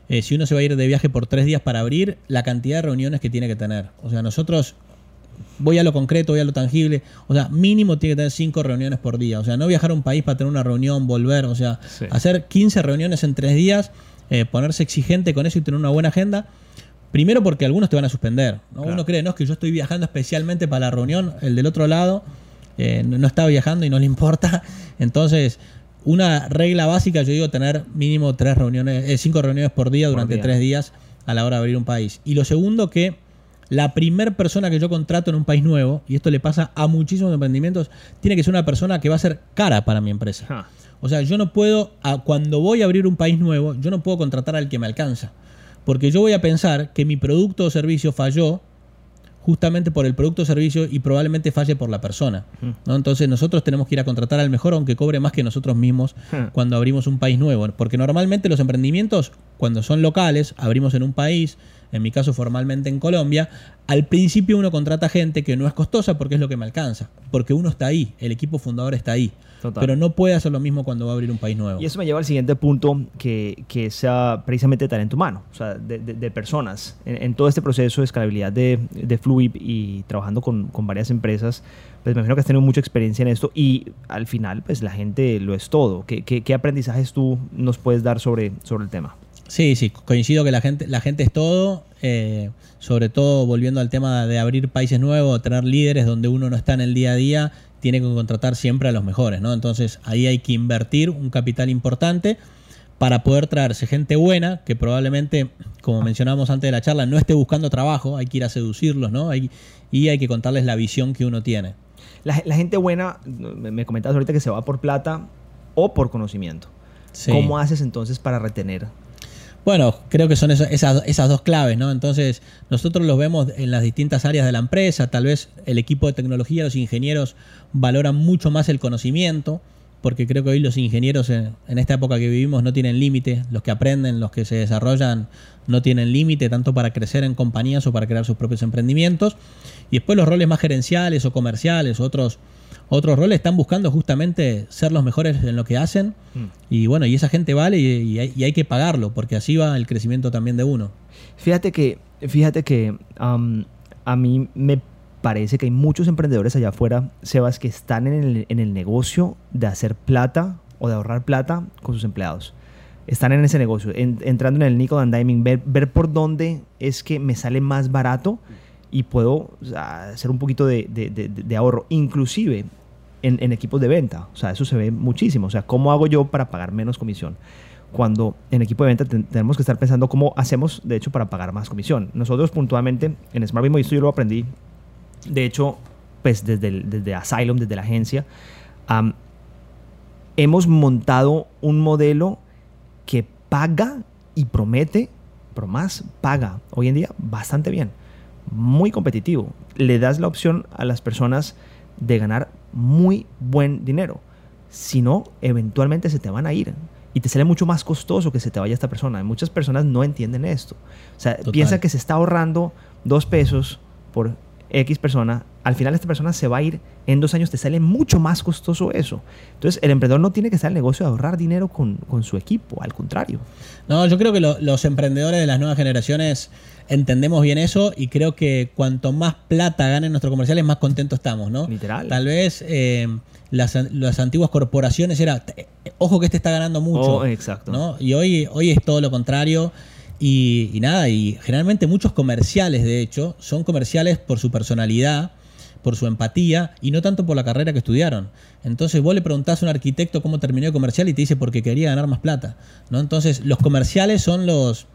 Speaker 2: eh, si uno se va a ir de viaje por tres días para abrir, la cantidad de reuniones que tiene que tener. O sea, nosotros voy a lo concreto, voy a lo tangible. O sea, mínimo tiene que tener cinco reuniones por día. O sea, no viajar a un país para tener una reunión, volver. O sea, hacer 15 reuniones en tres días, eh, ponerse exigente con eso y tener una buena agenda. Primero porque algunos te van a suspender. Uno cree, no, es que yo estoy viajando especialmente para la reunión, el del otro lado eh, no, está viajando y no le importa. Entonces, una regla básica, yo digo, tener mínimo tres reuniones, eh, cinco reuniones por día durante tres días a la hora de abrir un país. Y lo segundo que la primera persona que yo contrato en un país nuevo, y esto le pasa a muchísimos emprendimientos, tiene que ser una persona que va a ser cara para mi empresa. O sea, yo no puedo, cuando voy a abrir un país nuevo, yo no puedo contratar al que me alcanza. Porque yo voy a pensar que mi producto o servicio falló justamente por el producto o servicio y probablemente falle por la persona. ¿no? Entonces nosotros tenemos que ir a contratar al mejor aunque cobre más que nosotros mismos cuando abrimos un país nuevo. Porque normalmente los emprendimientos, cuando son locales, abrimos en un país, en mi caso formalmente en Colombia, al principio uno contrata gente que no es costosa porque es lo que me alcanza, porque uno está ahí, el equipo fundador está ahí. Pero no puede hacer lo mismo cuando va a abrir un país nuevo.
Speaker 1: Y eso me lleva al siguiente punto, que, que sea precisamente talento humano, o sea, de, de, personas. En, todo este proceso de escalabilidad de, de Fluid y trabajando con, con, varias empresas, pues me imagino que has tenido mucha experiencia en esto y al final, pues la gente lo es todo. ¿Qué, qué, qué aprendizajes tú nos puedes dar sobre, sobre el tema?
Speaker 2: Sí, sí, coincido que la gente, la gente es todo, eh, sobre todo volviendo al tema de abrir países nuevos, tener líderes donde uno no está en el día a día, tiene que contratar siempre a los mejores, ¿no? Entonces ahí hay que invertir un capital importante, para poder traerse gente buena, que probablemente, como mencionábamos antes de la charla, no esté buscando trabajo, hay que ir a seducirlos, ¿no? Hay, y hay que contarles la visión que uno tiene.
Speaker 1: La, gente buena, me comentabas ahorita que se va por plata o por conocimiento. ¿Cómo haces entonces para retener?
Speaker 2: Bueno, creo que son esas, esas, dos claves, ¿no? Entonces, nosotros los vemos en las distintas áreas de la empresa, tal vez el equipo de tecnología, los ingenieros valoran mucho más el conocimiento, porque creo que hoy los ingenieros en, esta época que vivimos no tienen límite, los que aprenden, los que se desarrollan no tienen límite tanto para crecer en compañías o para crear sus propios emprendimientos. Y después los roles más gerenciales o comerciales, otros, otros roles están buscando justamente ser los mejores en lo que hacen. Mm. Y bueno, y esa gente vale y, hay, que pagarlo, porque así va el crecimiento también de uno.
Speaker 1: Fíjate que, fíjate que a mí me parece que hay muchos emprendedores allá afuera, Sebas, que están en el, negocio de hacer plata o de ahorrar plata con sus empleados. Están en ese negocio, entrando en el nickel and diming, ver, por dónde es que me sale más barato y puedo hacer un poquito de, ahorro, inclusive en, equipos de venta. O sea, eso se ve muchísimo. O sea, ¿cómo hago yo para pagar menos comisión? Cuando en equipo de venta tenemos que estar pensando cómo hacemos, de hecho, para pagar más comisión. Nosotros puntualmente en Smart Bimo, esto yo lo aprendí de hecho, pues desde, desde Asylum, desde la agencia, hemos montado un modelo que paga y promete, pero más paga hoy en día bastante bien, muy competitivo. Le das la opción a las personas de ganar muy buen dinero. Si no, eventualmente se te van a ir y te sale mucho más costoso que se te vaya esta persona. Muchas personas no entienden esto. O sea, piensa que se está ahorrando dos pesos por X persona, al final esta persona se va a ir en dos años, te sale mucho más costoso eso. Entonces, el emprendedor no tiene que en el negocio de ahorrar dinero con, su equipo, al contrario.
Speaker 2: No, yo creo que los emprendedores de las nuevas generaciones entendemos bien eso y creo que cuanto más plata ganen nuestros comerciales, más contentos estamos, ¿no?
Speaker 1: Literal.
Speaker 2: Tal vez eh, las, antiguas corporaciones era, eh, ojo que este está ganando mucho.
Speaker 1: Oh, exacto.
Speaker 2: ¿no? Y hoy, hoy es todo lo contrario. Y, nada, y generalmente muchos comerciales, de hecho, son comerciales por su personalidad, por su empatía y no tanto por la carrera que estudiaron. Entonces vos le preguntás a un arquitecto cómo terminó el comercial y te dice porque quería ganar más plata. ¿no? Entonces los comerciales son los,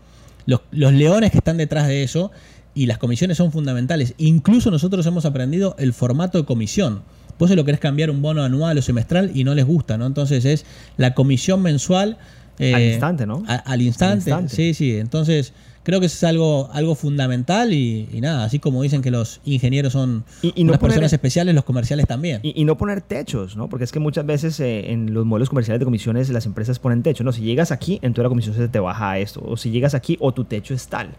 Speaker 2: los, leones que están detrás de eso y las comisiones son fundamentales. Incluso nosotros hemos aprendido el formato de comisión. Vos se lo querés cambiar un bono anual o semestral y no les gusta, ¿no? Entonces es la comisión mensual
Speaker 1: al eh, instante, ¿no?
Speaker 2: al, instante, sí, sí. Entonces, creo que es algo, algo fundamental y, nada, así como dicen que los ingenieros son y, personas especiales, los comerciales también.
Speaker 1: Y, no poner techos, ¿no? Porque es que muchas veces eh, en los modelos comerciales de comisiones las empresas ponen techo, ¿no? Si llegas aquí, entonces la comisión se te baja a esto. O si llegas aquí, o tu techo es tal.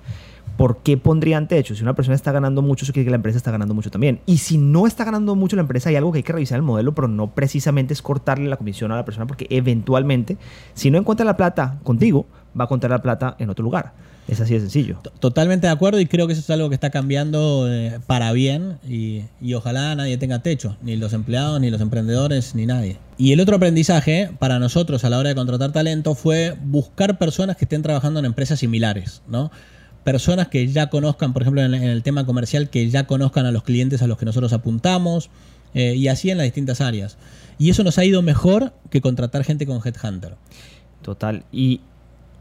Speaker 1: ¿Por qué pondrían techo? Si una persona está ganando mucho, eso quiere que la empresa está ganando mucho también. Y si no está ganando mucho la empresa, hay algo que hay que revisar el modelo, pero no precisamente es cortarle la comisión a la persona, porque eventualmente, si no encuentra la plata contigo, va a encontrar la plata en otro lugar. Es así de sencillo.
Speaker 2: Totalmente de acuerdo y creo que eso es algo que está cambiando eh, para bien y, y, ojalá nadie tenga techo, ni los empleados, ni los emprendedores, ni nadie. Y el otro aprendizaje para nosotros a la hora de contratar talento fue buscar personas que estén trabajando en empresas similares, ¿no? Personas que ya conozcan, por ejemplo, en, el tema comercial, que ya conozcan a los clientes a los que nosotros apuntamos, eh, y así en las distintas áreas. Y eso nos ha ido mejor que contratar gente con Headhunter.
Speaker 1: Total. Y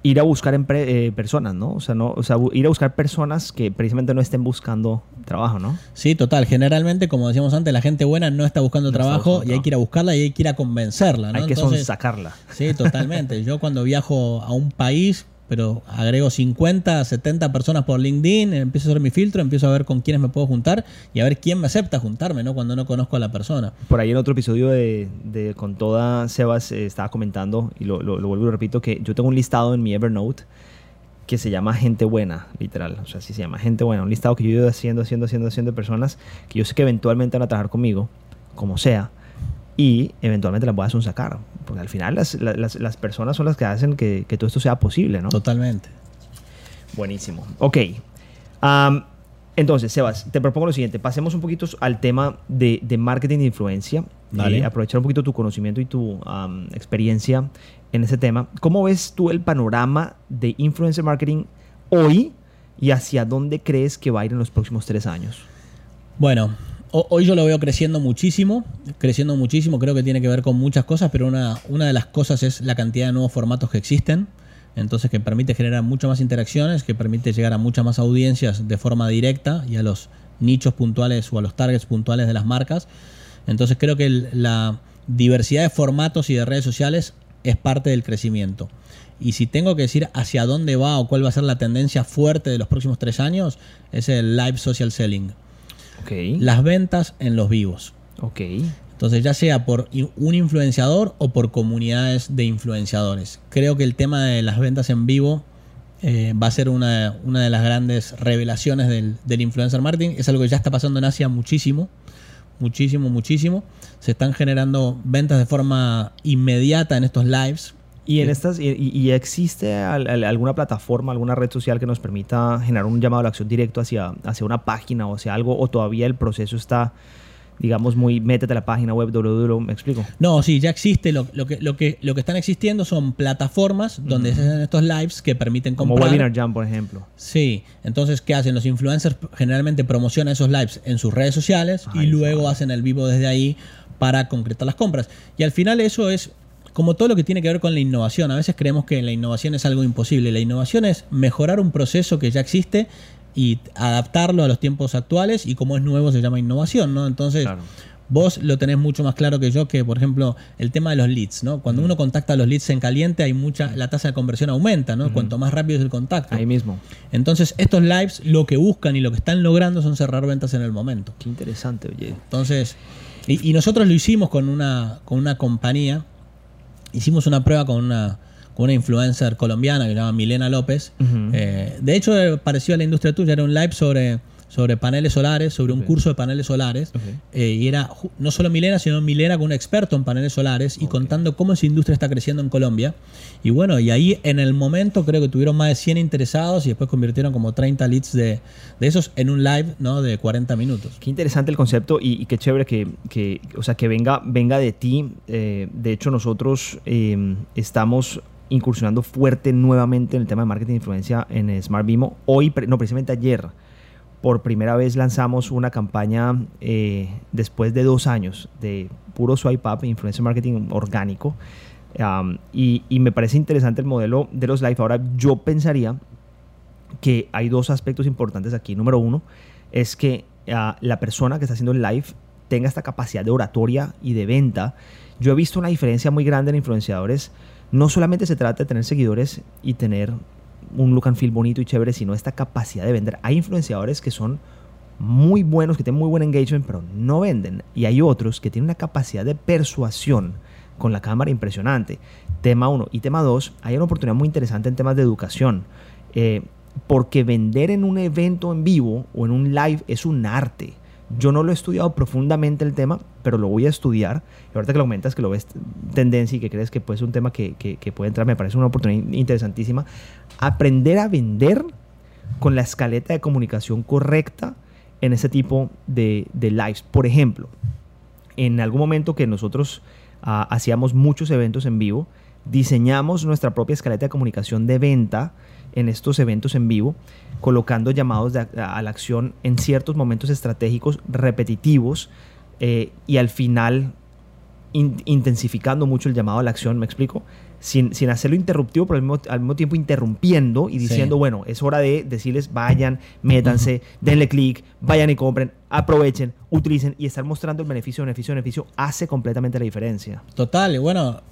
Speaker 1: ir a buscar eh, personas, ¿no? O sea, no, o sea, ir a buscar personas que precisamente no estén buscando trabajo, ¿no?
Speaker 2: Sí, total. Generalmente, como decíamos antes, la gente buena no está buscando trabajo y hay que ir a buscarla y hay que ir a convencerla, ¿no?
Speaker 1: Hay que sacarla.
Speaker 2: Sí, totalmente. Yo cuando viajo a un país pero agrego 50, 70 personas por LinkedIn, empiezo a hacer mi filtro, empiezo a ver con quiénes me puedo juntar y a ver quién me acepta juntarme, ¿no? Cuando no conozco a la persona.
Speaker 1: Por ahí en otro episodio de, Con Toda, Sebas eh, estaba comentando, y lo, lo, vuelvo y repito, que yo tengo un listado en mi Evernote que se llama gente buena, literal. O sea, así se llama gente buena. Un listado que yo ido haciendo, haciendo, haciendo, haciendo de personas que yo sé que eventualmente van a trabajar conmigo, como sea y eventualmente las puedas sacar. Porque al final las, las, las, personas son las que hacen que, que, todo esto sea posible, ¿no?
Speaker 2: Totalmente.
Speaker 1: Buenísimo. Ok. entonces, Sebas, te propongo lo siguiente. Pasemos un poquito al tema de, de marketing de influencia. Vale. Eh, aprovechar un poquito tu conocimiento y tu experiencia en ese tema. ¿Cómo ves tú el panorama de influencer marketing hoy y hacia dónde crees que va a ir en los próximos tres años?
Speaker 2: Bueno, hoy yo lo veo creciendo muchísimo, creciendo muchísimo, creo que tiene que ver con muchas cosas, pero una, una de las cosas es la cantidad de nuevos formatos que existen, entonces que permite generar muchas más interacciones, que permite llegar a muchas más audiencias de forma directa y a los nichos puntuales o a los targets puntuales de las marcas. Entonces creo que la diversidad de formatos y de redes sociales es parte del crecimiento. Y si tengo que decir hacia dónde va o cuál va a ser la tendencia fuerte de los próximos tres años, es el live social selling. Las ventas en los vivos. Entonces, ya sea por un influenciador o por comunidades de influenciadores. Creo que el tema de las ventas en vivo eh, va a ser una, de las grandes revelaciones del, del, influencer marketing. Es algo que ya está pasando en Asia muchísimo, muchísimo, muchísimo. Se están generando ventas de forma inmediata en estos lives.
Speaker 1: ¿Y, en estas, y, existe alguna plataforma, alguna red social que nos permita generar un llamado a la acción directo hacia, hacia una página o hacia algo? ¿O todavía el proceso está, digamos, muy métete a la página web www? ¿Me explico?
Speaker 2: No, sí, ya existe. Lo, que, lo, que, lo que están existiendo son plataformas donde se hacen estos lives que permiten comprar.
Speaker 1: Como Webinar Jam, por ejemplo.
Speaker 2: Sí. Entonces, ¿qué hacen? Los influencers generalmente promocionan esos lives en sus redes sociales y luego hacen el vivo desde ahí para concretar las compras. Y al final eso es como todo lo que tiene que ver con la innovación. A veces creemos que la innovación es algo imposible. La innovación es mejorar un proceso que ya existe y adaptarlo a los tiempos actuales y como es nuevo se llama innovación, ¿no? Entonces, vos lo tenés mucho más claro que yo que, por ejemplo, el tema de los leads, ¿no? Cuando uno contacta a los leads en caliente, hay mucha, la tasa de conversión aumenta, ¿no? Cuanto más rápido es el contacto.
Speaker 1: Ahí mismo.
Speaker 2: Entonces, estos lives lo que buscan y lo que están logrando son cerrar ventas en el momento.
Speaker 1: Qué interesante, oye.
Speaker 2: Entonces, y, y nosotros lo hicimos con una, con una compañía hicimos una prueba con una, con una influencer colombiana que se llama Milena López. Eh, de hecho, pareció a la industria tuya, era un live sobre sobre paneles solares, sobre un curso de paneles solares. Eh, y era no solo Milena, sino Milena con un experto en paneles solares y contando cómo esa industria está creciendo en Colombia. Y bueno, y ahí en el momento creo que tuvieron más de 100 interesados y después convirtieron como 30 leads de, esos en un live ¿no? de 40 minutos.
Speaker 1: Qué interesante el concepto y, qué chévere que, o sea, que venga, venga de ti. Eh, de hecho, nosotros eh, estamos incursionando fuerte nuevamente en el tema de marketing de influencia en Smart Vimo. Hoy, no, precisamente ayer por primera vez lanzamos una campaña eh, después de dos años de puro swipe up, influencer marketing orgánico. y, me parece interesante el modelo de los live. Ahora yo pensaría que hay dos aspectos importantes aquí. Número uno es que ah, la persona que está haciendo el live tenga esta capacidad de oratoria y de venta. Yo he visto una diferencia muy grande en influenciadores. No solamente se trata de tener seguidores y tener un look and feel bonito y chévere, sino esta capacidad de vender. Hay influenciadores que son muy buenos, que tienen muy buen engagement, pero no venden. Y hay otros que tienen una capacidad de persuasión con la cámara impresionante. Tema 1. Y tema 2, hay una oportunidad muy interesante en temas de educación. Eh, porque vender en un evento en vivo o en un live es un arte. Yo no lo he estudiado profundamente el tema, pero lo voy a estudiar. Y ahorita que lo comentas, que lo ves tendencia y que crees que puede ser un tema que, que, puede entrar, me parece una oportunidad interesantísima. Aprender a vender con la escaleta de comunicación correcta en ese tipo de, de lives. Por ejemplo, en algún momento que nosotros ah, hacíamos muchos eventos en vivo, diseñamos nuestra propia escaleta de comunicación de venta en estos eventos en vivo, colocando llamados a, la acción en ciertos momentos estratégicos repetitivos eh, y al final intensificando mucho el llamado a la acción, ¿me explico? Sin, sin hacerlo interruptivo, pero al mismo, tiempo interrumpiendo y diciendo, bueno, es hora de decirles, vayan, métanse, denle clic, vayan y compren, aprovechen, utilicen y estar mostrando el beneficio, beneficio, beneficio, hace completamente la diferencia.
Speaker 2: Total, y bueno,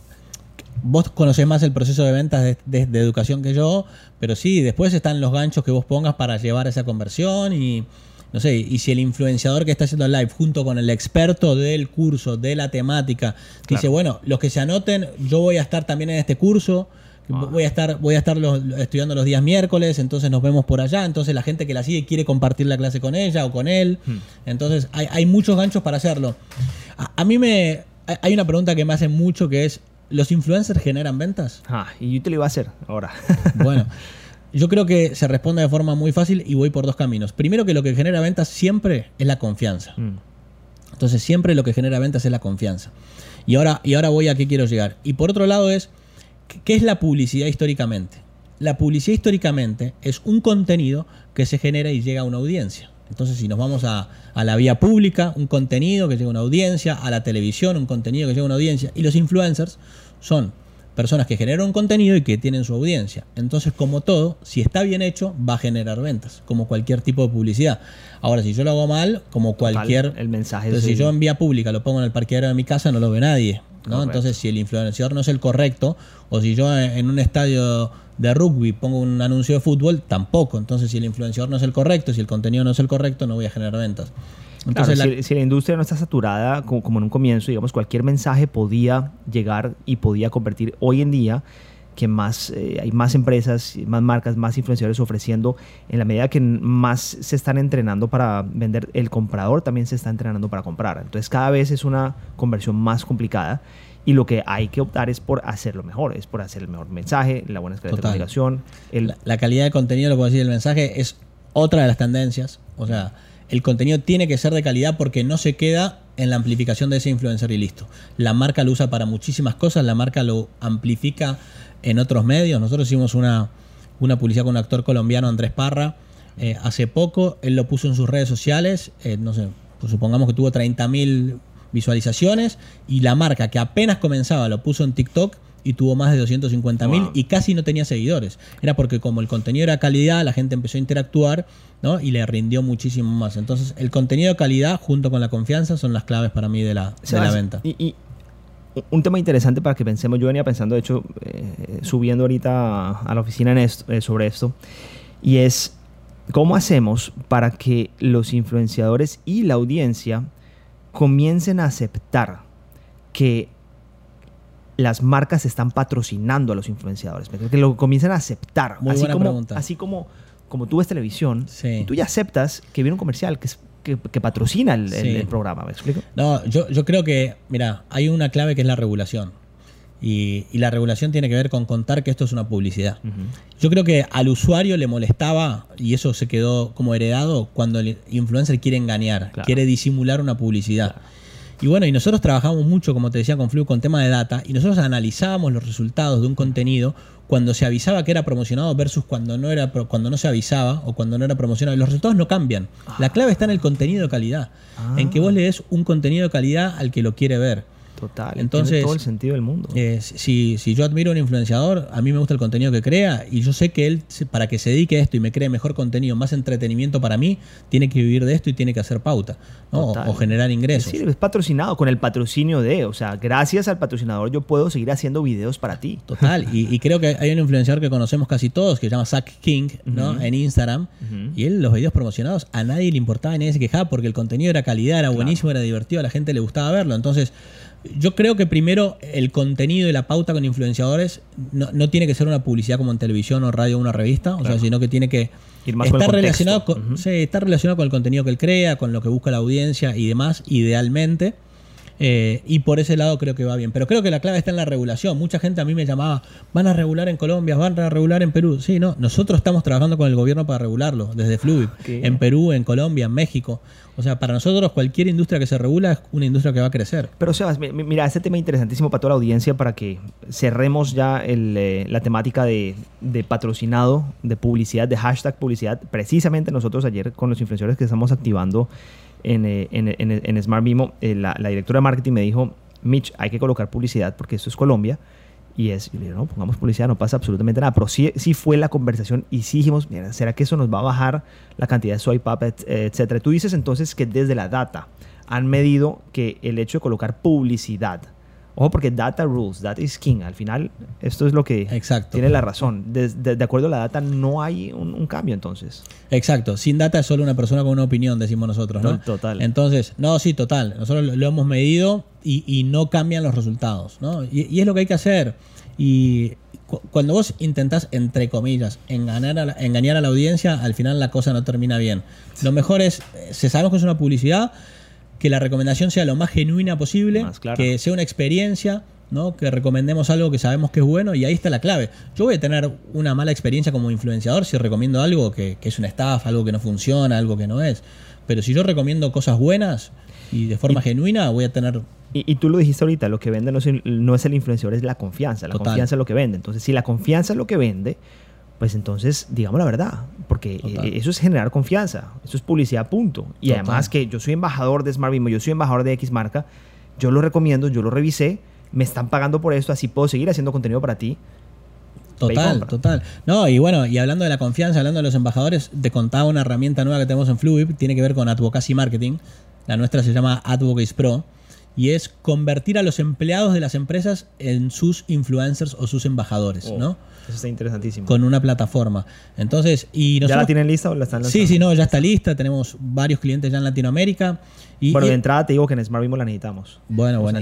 Speaker 2: vos conocés más el proceso de ventas de, educación que yo, pero sí, después están los ganchos que vos pongas para llevar esa conversión y no sé, y si el influenciador que está haciendo el live junto con el experto del curso, de la temática, dice, bueno, los que se anoten, yo voy a estar también en este curso, ah. voy a estar, voy a estar estudiando los días miércoles, entonces nos vemos por allá, entonces la gente que la sigue quiere compartir la clase con ella o con él, hmm. entonces hay, muchos ganchos para hacerlo. a mí me... Hay una pregunta que me hace mucho que es, ¿Los influencers generan ventas?
Speaker 1: Ah, y yo te lo iba a hacer ahora.
Speaker 2: bueno, yo creo que se responde de forma muy fácil y voy por dos caminos. Primero que lo que genera ventas siempre es la confianza. Mm. Entonces siempre lo que genera ventas es la confianza. Y ahora, y ahora voy a qué quiero llegar. Y por otro lado es, ¿qué es la publicidad históricamente? La publicidad históricamente es un contenido que se genera y llega a una audiencia. Entonces, si nos vamos a, a la vía pública, un contenido que llega a una audiencia, a la televisión, un contenido que llega a una audiencia, y los influencers son personas que generan contenido y que tienen su audiencia. Entonces, como todo, si está bien hecho, va a generar ventas, como cualquier tipo de publicidad. Ahora, si yo lo hago mal, como cualquier...
Speaker 1: el mensaje
Speaker 2: Entonces,
Speaker 1: es
Speaker 2: si yo en vía pública lo pongo en el parqueadero de mi casa, no lo ve nadie. ¿no? Entonces, si el influenciador no es el correcto, o si yo en un estadio de rugby pongo un anuncio de fútbol, tampoco. Entonces, si el influenciador no es el correcto, si el contenido no es el correcto, no voy a generar ventas. Entonces,
Speaker 1: Claro,
Speaker 2: la-
Speaker 1: si, si la industria no está saturada, como, como en un comienzo, digamos, cualquier mensaje podía llegar y podía convertir hoy en día que más eh, hay más empresas, más marcas, más influenciadores ofreciendo, en la medida que más se están entrenando para vender, el comprador también se está entrenando para comprar. Entonces cada vez es una conversión más complicada y lo que hay que optar es por hacerlo mejor, es por hacer el mejor mensaje, la buena escala de comunicación, el,
Speaker 2: la, la calidad de contenido, lo que voy a decir, el mensaje es otra de las tendencias. O sea, el contenido tiene que ser de calidad porque no se queda en la amplificación de ese influencer y listo. La marca lo usa para muchísimas cosas, la marca lo amplifica en otros medios. Nosotros hicimos una, una publicidad con un actor colombiano, Andrés Parra, eh, hace poco. Él lo puso en sus redes sociales, eh, no sé, pues supongamos que tuvo 30.000 visualizaciones y la marca que apenas comenzaba lo puso en TikTok y tuvo más de 250 mil
Speaker 1: Wow.
Speaker 2: y casi no tenía seguidores. Era porque como el contenido era calidad, la gente empezó a interactuar ¿no? y le rindió muchísimo más. Entonces, el contenido de calidad junto con la confianza son las claves para mí de la, de la
Speaker 1: Sebas,
Speaker 2: venta.
Speaker 1: Y, y un tema interesante para que pensemos, yo venía pensando, de hecho, eh, subiendo ahorita a, a la oficina en esto- eh, sobre esto, y es cómo hacemos para que los influenciadores y la audiencia comiencen a aceptar que las marcas están patrocinando a los influenciadores, que lo comiencen a aceptar,
Speaker 2: Muy
Speaker 1: así
Speaker 2: buena
Speaker 1: como,
Speaker 2: pregunta.
Speaker 1: así como, como tú ves televisión,
Speaker 2: Sí.
Speaker 1: y tú ya aceptas que viene un comercial que, es- que, que patrocina el, el-
Speaker 2: Sí.
Speaker 1: el programa, ¿me explico?
Speaker 2: No, yo, yo creo que, mira, hay una clave que es la regulación. Y, y la regulación tiene que ver con contar que esto es una publicidad. Yo creo que al usuario le molestaba, y eso se quedó como heredado, cuando el influencer quiere engañar,
Speaker 1: Claro.
Speaker 2: quiere disimular una publicidad. Y bueno, y nosotros trabajamos mucho, como te decía, con Flu, con tema de data, y nosotros analizábamos los resultados de un contenido cuando se avisaba que era promocionado versus cuando no, era, cuando no se avisaba o cuando no era promocionado. Y los resultados no cambian. La clave está en el contenido de calidad,
Speaker 1: Ah.
Speaker 2: en que vos le des un contenido de calidad al que lo quiere ver.
Speaker 1: Total.
Speaker 2: Entonces,
Speaker 1: todo el sentido del mundo.
Speaker 2: Eh, si, si yo admiro a un influenciador, a mí me gusta el contenido que crea y yo sé que él, para que se dedique a esto y me cree mejor contenido, más entretenimiento para mí, tiene que vivir de esto y tiene que hacer pauta ¿no? o, o generar ingresos.
Speaker 1: Sí, es patrocinado con el patrocinio de, o sea, gracias al patrocinador yo puedo seguir haciendo videos para ti.
Speaker 2: Total, y, y creo que hay un influenciador que conocemos casi todos, que se llama Zach King, ¿no? En Instagram, y él los videos promocionados a nadie le importaba, ni nadie se quejaba, porque el contenido era calidad, era buenísimo, era divertido, a la gente le gustaba verlo. Entonces, yo creo que primero el contenido y la pauta con influenciadores no, no tiene que ser una publicidad como en televisión o radio o una revista, o sea, sino que tiene que
Speaker 1: Ir más
Speaker 2: estar
Speaker 1: el
Speaker 2: relacionado con, sí, estar relacionado con el contenido que él crea, con lo que busca la audiencia y demás, idealmente. Eh, y por ese lado creo que va bien. Pero creo que la clave está en la regulación. Mucha gente a mí me llamaba, van a regular en Colombia, van a regular en Perú. Sí, no, nosotros estamos trabajando con el gobierno para regularlo, desde
Speaker 1: Ok.
Speaker 2: en Perú, en Colombia, en México. O sea, para nosotros cualquier industria que se regula es una industria que va a crecer.
Speaker 1: Pero Sebas, mi- mi- mira, este tema interesantísimo para toda la audiencia para que cerremos ya el, eh, la temática de, de patrocinado, de publicidad, de hashtag publicidad. Precisamente nosotros ayer con los influencers que estamos activando en, eh, en, en- en Smart Mimo, eh, la, la directora de marketing me dijo, Mitch, hay que colocar publicidad porque esto es Colombia. Y es, y le digo, no, pongamos publicidad, no pasa absolutamente nada. Pero sí, sí fue la conversación y sí dijimos, mira, ¿será que eso nos va a bajar la cantidad de swipe up, et- etcétera? Tú dices entonces que desde la data han medido que el hecho de colocar publicidad, ojo porque data rules, data is king, al final esto es lo que
Speaker 2: Exacto.
Speaker 1: tiene la razón. De, de acuerdo a la data no hay un, un cambio entonces.
Speaker 2: Exacto, sin data es solo una persona con una opinión, decimos nosotros, ¿no?
Speaker 1: To- total.
Speaker 2: Entonces, no, sí, total. Nosotros lo, lo hemos medido y, y no cambian los resultados, ¿no? Y, y es lo que hay que hacer. Y cu- cuando vos intentás, entre comillas, engañar a, la, engañar a la audiencia, al final la cosa no termina bien. Lo mejor es, eh, si sabemos que es una publicidad, que la recomendación sea lo más genuina posible,
Speaker 1: Más
Speaker 2: que sea una experiencia, ¿no? Que recomendemos algo que sabemos que es bueno y ahí está la clave. Yo voy a tener una mala experiencia como influenciador si recomiendo algo que, que es una estafa, algo que no funciona, algo que no es. Pero si yo recomiendo cosas buenas y de forma genuina, voy a tener...
Speaker 1: Y, y tú lo dijiste ahorita, lo que vende no es, el, no es el influenciador, es la confianza. La
Speaker 2: Total.
Speaker 1: confianza es lo que vende. Entonces, si la confianza es lo que vende, pues entonces digamos la verdad, porque
Speaker 2: Total.
Speaker 1: eh, eso es generar confianza, eso es publicidad, punto. Y
Speaker 2: Total.
Speaker 1: además que yo soy embajador de Smart Bimbo, yo soy embajador de X marca, yo lo recomiendo, yo lo revisé, me están pagando por esto, así puedo seguir haciendo contenido para ti.
Speaker 2: Total, total. No, y bueno, y hablando de la confianza, hablando de los embajadores, te contaba una herramienta nueva que tenemos en Fluid, tiene que ver con Advocacy Marketing. La nuestra se llama Advocacy Pro y es convertir a los empleados de las empresas en sus influencers o sus embajadores,
Speaker 1: Oh,
Speaker 2: ¿no?
Speaker 1: Eso está interesantísimo.
Speaker 2: Con una plataforma. Entonces, y
Speaker 1: ¿Ya la tienen lista o la están lanzando?
Speaker 2: Sí, sí, no, ya está lista. Tenemos varios clientes ya en Latinoamérica. Y,
Speaker 1: Bueno,
Speaker 2: y-
Speaker 1: de entrada te digo que en Smart Bimbo la necesitamos.
Speaker 2: bueno, bueno.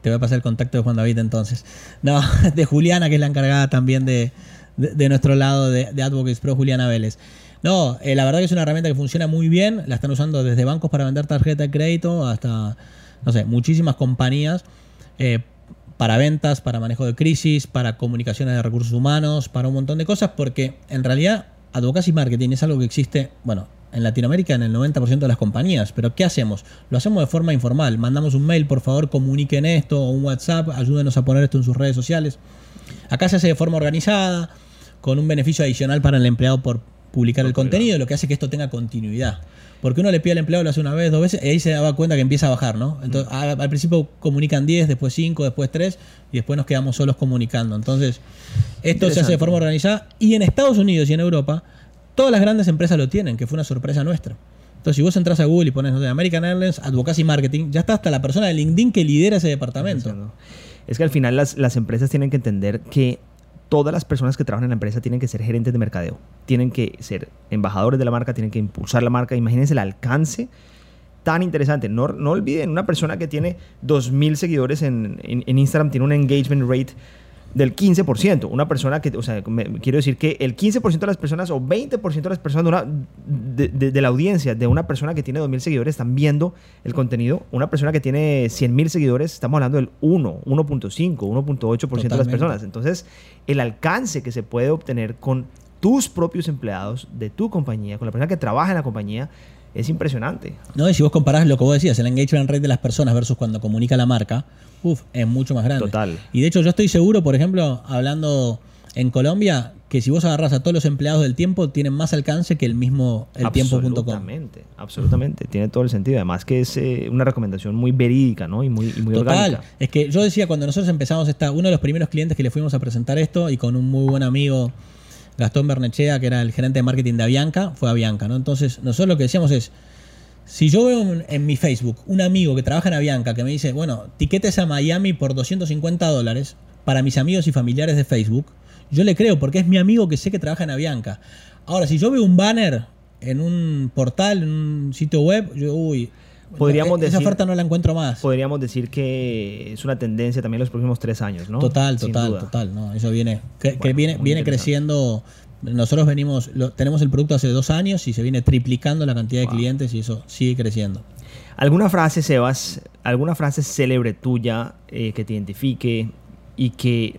Speaker 2: Te voy a pasar el contacto de Juan David entonces. No, de Juliana, que es la encargada también de, de- de nuestro lado de, de Advocates Pro, Juliana Vélez. No, eh, la verdad que es una herramienta que funciona muy bien. La están usando desde bancos para vender tarjeta de crédito hasta, no sé, muchísimas compañías. eh, para ventas, para manejo de crisis, para comunicaciones de recursos humanos, para un montón de cosas, porque en realidad Advocacy Marketing es algo que existe, bueno, en Latinoamérica en el 90% de las compañías, pero ¿qué hacemos? Lo hacemos de forma informal, mandamos un mail, por favor comuniquen esto, o un WhatsApp, ayúdenos a poner esto en sus redes sociales. Acá se hace de forma organizada, con un beneficio adicional para el empleado por publicar el contenido, lo que hace que esto tenga continuidad. Porque uno le pide al empleado, lo hace una vez, dos veces, y ahí se da cuenta que empieza a bajar, ¿no? Entonces, a- al principio comunican 10, después 5, después 3, y después nos quedamos solos comunicando. Entonces, esto se hace de forma organizada. Y en Estados Unidos y en Europa, todas las grandes empresas lo tienen, que fue una sorpresa nuestra. Entonces, si vos entras a Google y pones no sé, American Airlines, Advocacy Marketing, ya está hasta la persona de LinkedIn que lidera ese departamento.
Speaker 1: Es que al final las, las empresas tienen que entender que todas las personas que trabajan en la empresa tienen que ser gerentes de mercadeo, tienen que ser embajadores de la marca, tienen que impulsar la marca. Imagínense el alcance tan interesante. No, no olviden, una persona que tiene 2.000 seguidores en, en- en Instagram tiene un engagement rate del 15%. Una persona que, o sea, me- quiero decir que el 15% de las personas o 20% de las personas de, una, de, de- de la audiencia de una persona que tiene 2.000 seguidores están viendo el contenido. Una persona que tiene 100.000 seguidores, estamos hablando del 1, 1.5, 1.8% de las personas. Entonces, el alcance que se puede obtener con tus propios empleados de tu compañía, con la persona que trabaja en la compañía, es impresionante.
Speaker 2: ¿no? Y si vos comparás lo que vos decías, el engagement rate de las personas versus cuando comunica la marca, uf, es mucho más grande.
Speaker 1: Total.
Speaker 2: Y de hecho yo estoy seguro, por ejemplo, hablando en Colombia, que si vos agarras a todos los empleados del tiempo, tienen más alcance que el mismo eltiempo.com.
Speaker 1: Absolutamente, absolutamente. Tiene todo el sentido. Además que es eh, una recomendación muy verídica, ¿no? Y muy, y muy
Speaker 2: Total.
Speaker 1: orgánica.
Speaker 2: Es que yo decía, cuando nosotros empezamos esta, uno de los primeros clientes que le fuimos a presentar esto y con un muy buen amigo, Gastón Bernechea, que era el gerente de marketing de Avianca, fue Avianca, ¿no? Entonces, nosotros lo que decíamos es, si yo veo en, en mi Facebook un amigo que trabaja en Avianca que me dice, bueno, tiquetes a Miami por 250 dólares para mis amigos y familiares de Facebook, yo le creo porque es mi amigo que sé que trabaja en Avianca. Ahora, si yo veo un banner en un portal, en un sitio web, yo, uy,
Speaker 1: Podríamos
Speaker 2: esa
Speaker 1: decir-
Speaker 2: oferta no la encuentro más.
Speaker 1: Podríamos decir que es una tendencia también los próximos tres años, ¿no?
Speaker 2: Total, total, total. No, eso viene, que, viene, viene creciendo. Nosotros venimos, lo- tenemos el producto hace dos años y se viene triplicando la cantidad de clientes y eso sigue creciendo.
Speaker 1: ¿Alguna frase, Sebas, alguna frase célebre tuya eh, que te identifique y que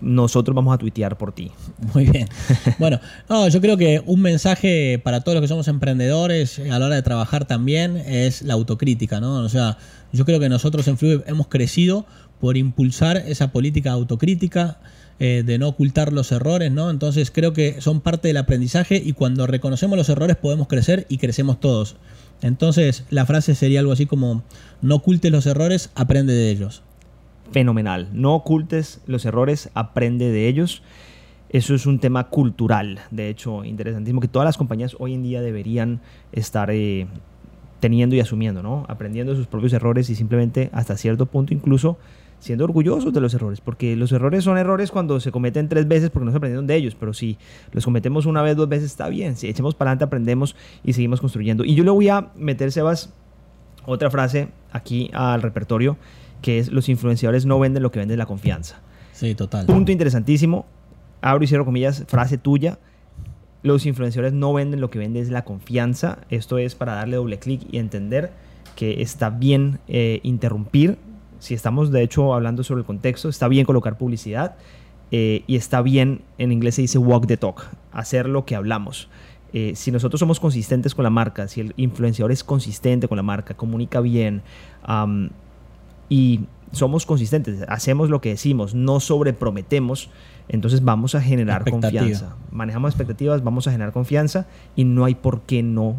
Speaker 1: nosotros vamos a tuitear por ti?
Speaker 2: Muy bien. Bueno, no, yo creo que un mensaje para todos los que somos emprendedores eh, a la hora de trabajar también es la autocrítica, ¿no? O sea, yo creo que nosotros en Fluid hemos crecido por impulsar esa política autocrítica, eh, de no ocultar los errores, ¿no? Entonces creo que son parte del aprendizaje y cuando reconocemos los errores podemos crecer y crecemos todos. Entonces la frase sería algo así como, no ocultes los errores, aprende de ellos.
Speaker 1: Fenomenal. No ocultes los errores, aprende de ellos. Eso es un tema cultural, de hecho, interesantísimo, que todas las compañías hoy en día deberían estar eh, teniendo y asumiendo, ¿no? Aprendiendo sus propios errores y simplemente hasta cierto punto incluso siendo orgullosos de los errores, porque los errores son errores cuando se cometen tres veces porque no se aprendieron de ellos, pero si los cometemos una vez, dos veces, está bien, si echemos para adelante, aprendemos y seguimos construyendo. Y yo le voy a meter, Sebas, otra frase aquí al repertorio, que es los influenciadores no venden lo que venden la confianza.
Speaker 2: Sí, total.
Speaker 1: Punto interesantísimo, abro y cierro comillas, frase tuya. Los influenciadores no venden lo que venden es la confianza. Esto es para darle doble clic y entender que está bien eh, interrumpir. Si estamos de hecho hablando sobre el contexto, está bien colocar publicidad eh, y está bien, en inglés se dice walk the talk, hacer lo que hablamos. Eh, si nosotros somos consistentes con la marca, si el influenciador es consistente con la marca, comunica bien am, y somos consistentes, hacemos lo que decimos, no sobreprometemos, entonces vamos a generar confianza. Manejamos expectativas, vamos a generar confianza y no hay por qué no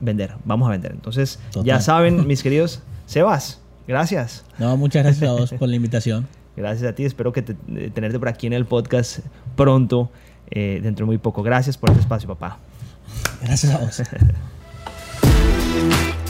Speaker 1: vender. Vamos a vender. Entonces,
Speaker 2: Total.
Speaker 1: ya saben, mis queridos, Sebas, gracias.
Speaker 2: No, muchas gracias a vos por la invitación.
Speaker 1: Gracias a ti, espero que te- eh, tenerte por aquí en el podcast pronto, eh, dentro de muy poco. Gracias por este espacio, papá.
Speaker 2: Gracias a vos.